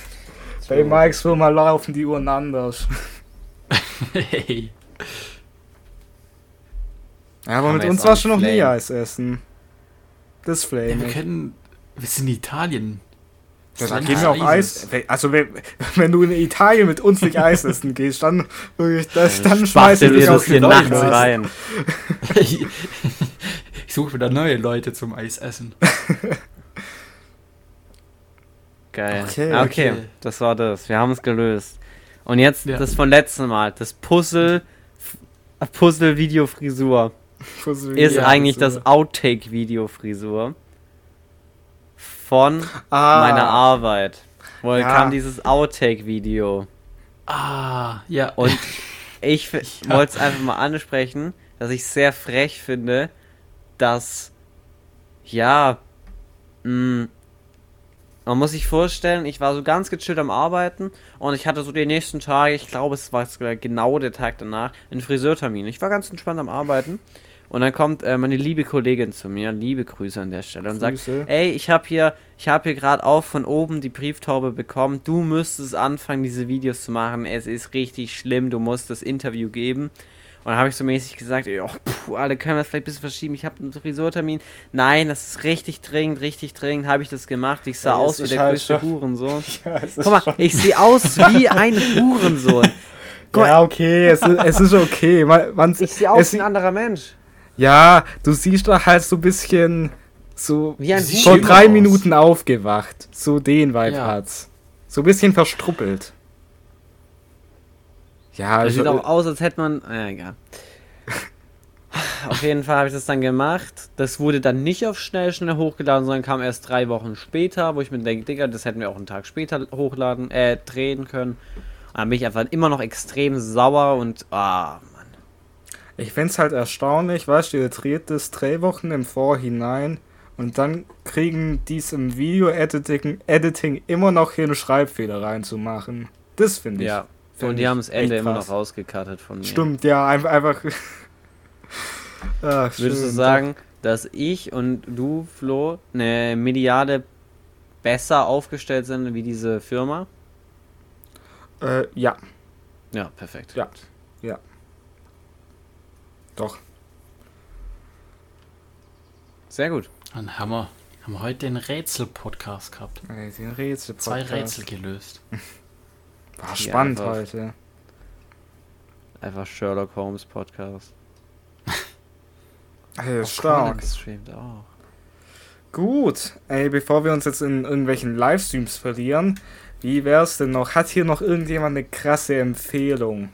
bei Mikes Firma laufen die Uhren anders. hey. Ja, aber Kann mit uns jetzt war auch schon noch nie. Eis essen. Das Ja, flame wir ich. können, wir sind in Italien. Ja, Das da Land gehen wir auch Eises. Eis. Also wenn, wenn du in Italien mit uns nicht Eis essen gehst, dann wirklich, das, dann schmeiß Spachtel ich wir dich das auf hier nachts Leute. rein. ich ich suche wieder neue Leute zum Eisessen. Geil. Okay, Ah, okay, okay. das war das. Wir haben es gelöst. Und jetzt Ja. das von letztem Mal. Das Puzzle, F- Puzzle-Video-Frisur ist eigentlich das das Outtake-Video-Frisur von ah, meiner Arbeit. Wo Ja. kam dieses Outtake-Video. Ah, ja. Und ich Ja. wollte es einfach mal ansprechen, dass ich sehr frech finde, dass, ja, mh, man muss sich vorstellen, ich war so ganz gechillt am Arbeiten und ich hatte so die nächsten Tage, ich glaube, es war genau der Tag danach, einen Friseurtermin. Ich war ganz entspannt am Arbeiten und dann kommt äh, meine liebe Kollegin zu mir, liebe Grüße an der Stelle und sagt, Grüße. ey, ich habe hier, ich habe hier gerade auch von oben die Brieftaube bekommen. Du müsstest anfangen, diese Videos zu machen. Es ist richtig schlimm. Du musst das Interview geben. Und dann habe ich so mäßig gesagt, oh, puh, alle können wir das vielleicht ein bisschen verschieben. Ich habe einen Friseurtermin. Nein, das ist richtig dringend, richtig dringend. Habe ich das gemacht. Ich sah Ja, aus wie der halt größte schon- Hurensohn. Ja, Guck mal, schon- ich sehe aus wie ein Hurensohn. Ja, okay, es ist, es ist okay. Man, Ich sehe aus wie ein anderer Mensch. Ja, du siehst doch halt so ein bisschen so Wie ein vor drei aus. Minuten aufgewacht. So den Vibe Ja. hat's. So ein bisschen verstruppelt. Ja, Das ich, sieht auch aus, als hätte man. Ja, egal. Auf jeden Fall habe ich das dann gemacht. Das wurde dann nicht auf schnell, schnell hochgeladen, sondern kam erst drei Wochen später, wo ich mir denke, Digga, das hätten wir auch einen Tag später hochladen, äh, drehen können. Und dann bin ich einfach immer noch extrem sauer und, ah, Ich find's halt erstaunlich, weißt du, ihr dreht das drei Wochen im Vorhinein und dann kriegen dies im Video-Editing Editing immer noch hin, Schreibfehler reinzumachen. Das finde ich. Ja. find Und die haben das Ende immer noch rausgekattet von mir. Stimmt, ja, einfach. einfach Ach, Würdest du sagen, dass ich und du, Flo, eine Mediale besser aufgestellt sind wie diese Firma? Äh, ja, Ja, perfekt. Ja. Doch. Sehr gut. Dann haben wir, haben wir heute den Rätsel-Podcast gehabt. Ey, den Rätsel Zwei Rätsel gelöst. War spannend einfach. heute. Einfach Sherlock Holmes Podcast. Ey, Auch stark. Streamt auch. Gut, ey, bevor wir uns jetzt in irgendwelchen Livestreams verlieren, wie wär's denn noch? Hat hier noch irgendjemand eine krasse Empfehlung?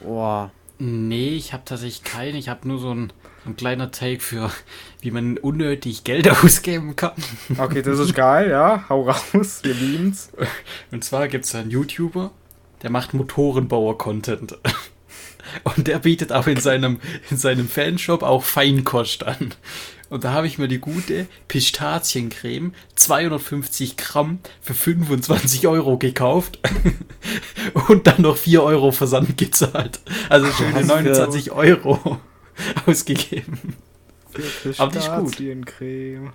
Boah. Nee, ich habe tatsächlich keinen. Ich habe nur so ein, so ein kleiner Take für, wie man unnötig Geld ausgeben kann. Okay, das ist geil, ja. Hau raus, wir lieben's. Und zwar gibt es einen YouTuber, der macht Motorenbauer-Content. Und der bietet auch in seinem, in seinem Fanshop auch Feinkost an. Und da habe ich mir die gute Pistaziencreme, 250 Gramm, für 25 Euro gekauft. Und dann noch 4 Euro Versand gezahlt. Also schöne Was für- 29 Euro ausgegeben. Aber die ist gut.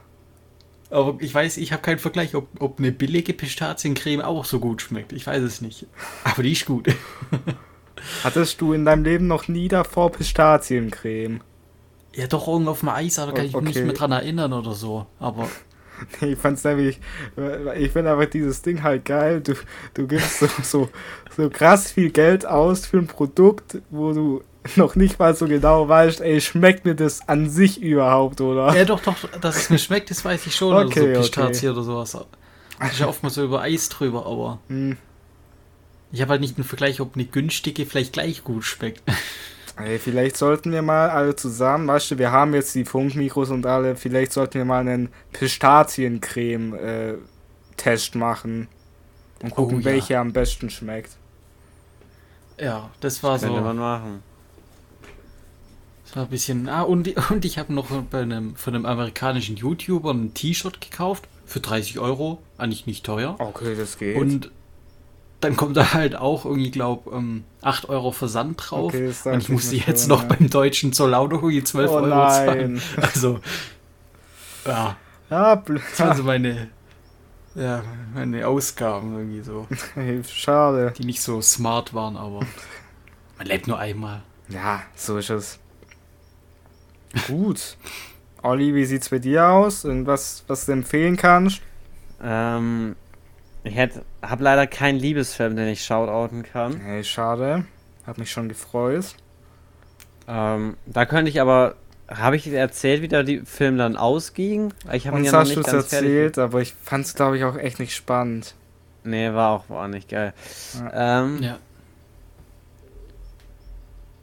Aber ich weiß, ich habe keinen Vergleich, ob, ob eine billige Pistaziencreme auch so gut schmeckt. Ich weiß es nicht. Aber die ist gut. Hattest du in deinem Leben noch nie davor Pistaziencreme? Ja, doch irgendwo auf dem Eis, aber kann ich mich nicht Okay. mehr dran erinnern oder so. Aber Ich fand's nämlich, ich finde einfach dieses Ding halt geil. Du, du gibst so, so, so krass viel Geld aus für ein Produkt, wo du noch nicht mal so genau weißt, ey, schmeckt mir das an sich überhaupt, oder? ja, doch, doch, dass es mir schmeckt, das weiß ich schon. Okay, oder so okay. Pistazie oder sowas. Das ist ja oft mal so über Eis drüber, aber Hm. ich habe halt nicht einen Vergleich, ob eine günstige vielleicht gleich gut schmeckt. Ey, vielleicht sollten wir mal alle zusammen, weißt du, wir haben jetzt die Funkmikros und alle, vielleicht sollten wir mal einen Pistaziencreme-Test machen und gucken, Oh, ja. welche am besten schmeckt. Ja, das war Könnte so. man machen. Das war ein bisschen. Ah, und, und ich habe noch bei einem, von einem amerikanischen YouTuber ein T-Shirt gekauft für 30 Euro. Eigentlich nicht teuer. Okay, das geht. Und dann kommt da halt auch irgendwie, glaub, ähm, 8 Euro Versand drauf. Okay, und ich musste mir jetzt noch ja. beim deutschen auch noch irgendwie 12 Oh Euro zahlen. nein. Also, ja, ja, bl- das waren so meine, ja, meine Ausgaben irgendwie so, Schade. die nicht so smart waren, aber man lebt nur einmal. Ja, so ist es. Gut. Olli, wie sieht's bei dir aus? Irgendwas, was du empfehlen kannst? Ähm, ich hätte, hab leider keinen Liebesfilm, den ich shoutouten kann. Hey, schade. Hat mich schon gefreut. Ähm, da könnte ich aber, habe ich dir erzählt, wie der die Film dann ausging? Ich habe ihn ja noch nicht es ganz fertig. erzählt, aber ich fand's, glaube ich, auch echt nicht spannend. Nee, war auch, war auch nicht geil. Ähm, Ja.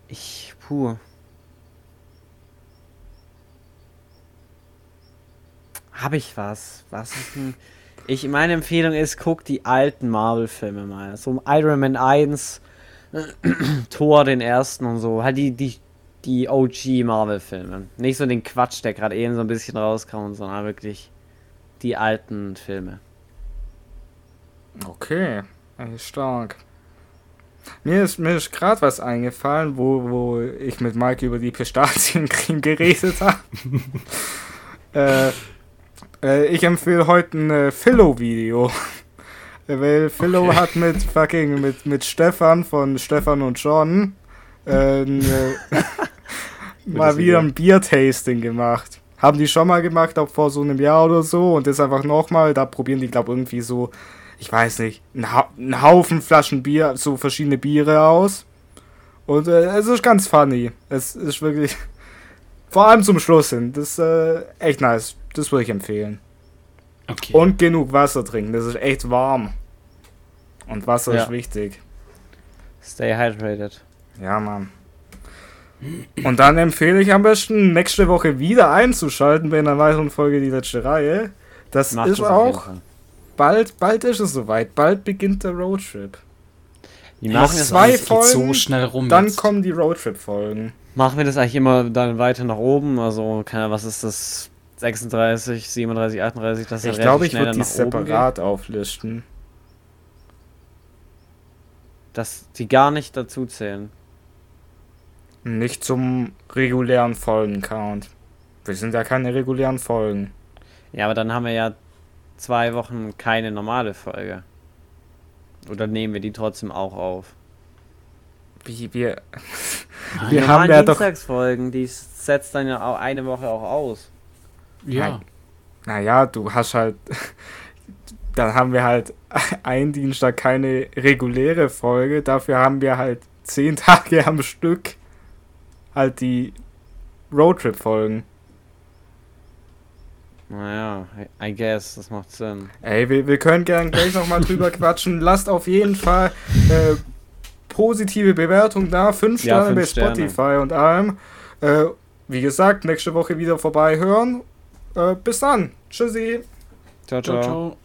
Ich, puh. Habe ich was? Was ist denn? Ich, meine Empfehlung ist, guck die alten Marvel-Filme mal. So Iron Man 1, Thor den ersten und so. Halt die, die, die OG Marvel-Filme. Nicht so den Quatsch, der gerade eben so ein bisschen rauskam, sondern wirklich die alten Filme. Okay. Stark. Mir ist, mir ist gerade was eingefallen, wo, wo ich mit Mike über die Pistaziencreme geredet habe. äh, äh, ich empfehle heute ein äh, Philo-Video. Weil Philo Okay. hat mit fucking mit, mit Stefan von Stefan und John äh, äh, mal wieder ein Bier-Tasting gemacht. Haben die schon mal gemacht, auch vor so einem Jahr oder so. Und das einfach nochmal. Da probieren die, glaube irgendwie so. ich weiß nicht, einen Haufen Flaschen Bier, so verschiedene Biere aus. Und äh, es ist ganz funny. Es ist wirklich. Vor allem zum Schluss hin. Das ist äh, echt nice. Das würde ich empfehlen. Okay. Und genug Wasser trinken. Das ist echt warm. Und Wasser Ja. ist wichtig. Stay hydrated. Ja, Mann. Und dann empfehle ich am besten, nächste Woche wieder einzuschalten bei einer weiteren Folge Die letzte Reihe. Das Macht ist das auch bald, bald ist es soweit. Bald beginnt der Roadtrip. Noch machen, wir das zwei Folgen, so schnell rum. Dann jetzt. kommen die Roadtrip-Folgen. machen wir das eigentlich immer dann weiter nach oben? Also, keine Ahnung, was ist das? 36, 37, 38, das ist Ich glaube, ich würde die separat auflisten. Dass die gar nicht dazu zählen. Nicht zum regulären Folgen-Count. Wir sind ja keine regulären Folgen. Ja, aber dann haben wir ja zwei Wochen keine normale Folge. Oder nehmen wir die trotzdem auch auf? Wie wir. Wir haben ja doch. Dienstagsfolgen, die setzt dann ja auch eine Woche auch aus. Ja. Naja, du hast halt. Dann haben wir halt einen Dienstag keine reguläre Folge. Dafür haben wir halt zehn Tage am Stück halt die Roadtrip-Folgen. Naja, I I guess, das macht Sinn. Ey, wir, wir können gern gleich nochmal drüber quatschen. Lasst auf jeden Fall äh, positive Bewertung da. Fünf Ja, Sterne fünf bei Sterne. Spotify und allem. Äh, wie gesagt, nächste Woche wieder vorbei hören. Äh, bis dann. Tschüssi. Ciao, Ciao, ciao. ciao.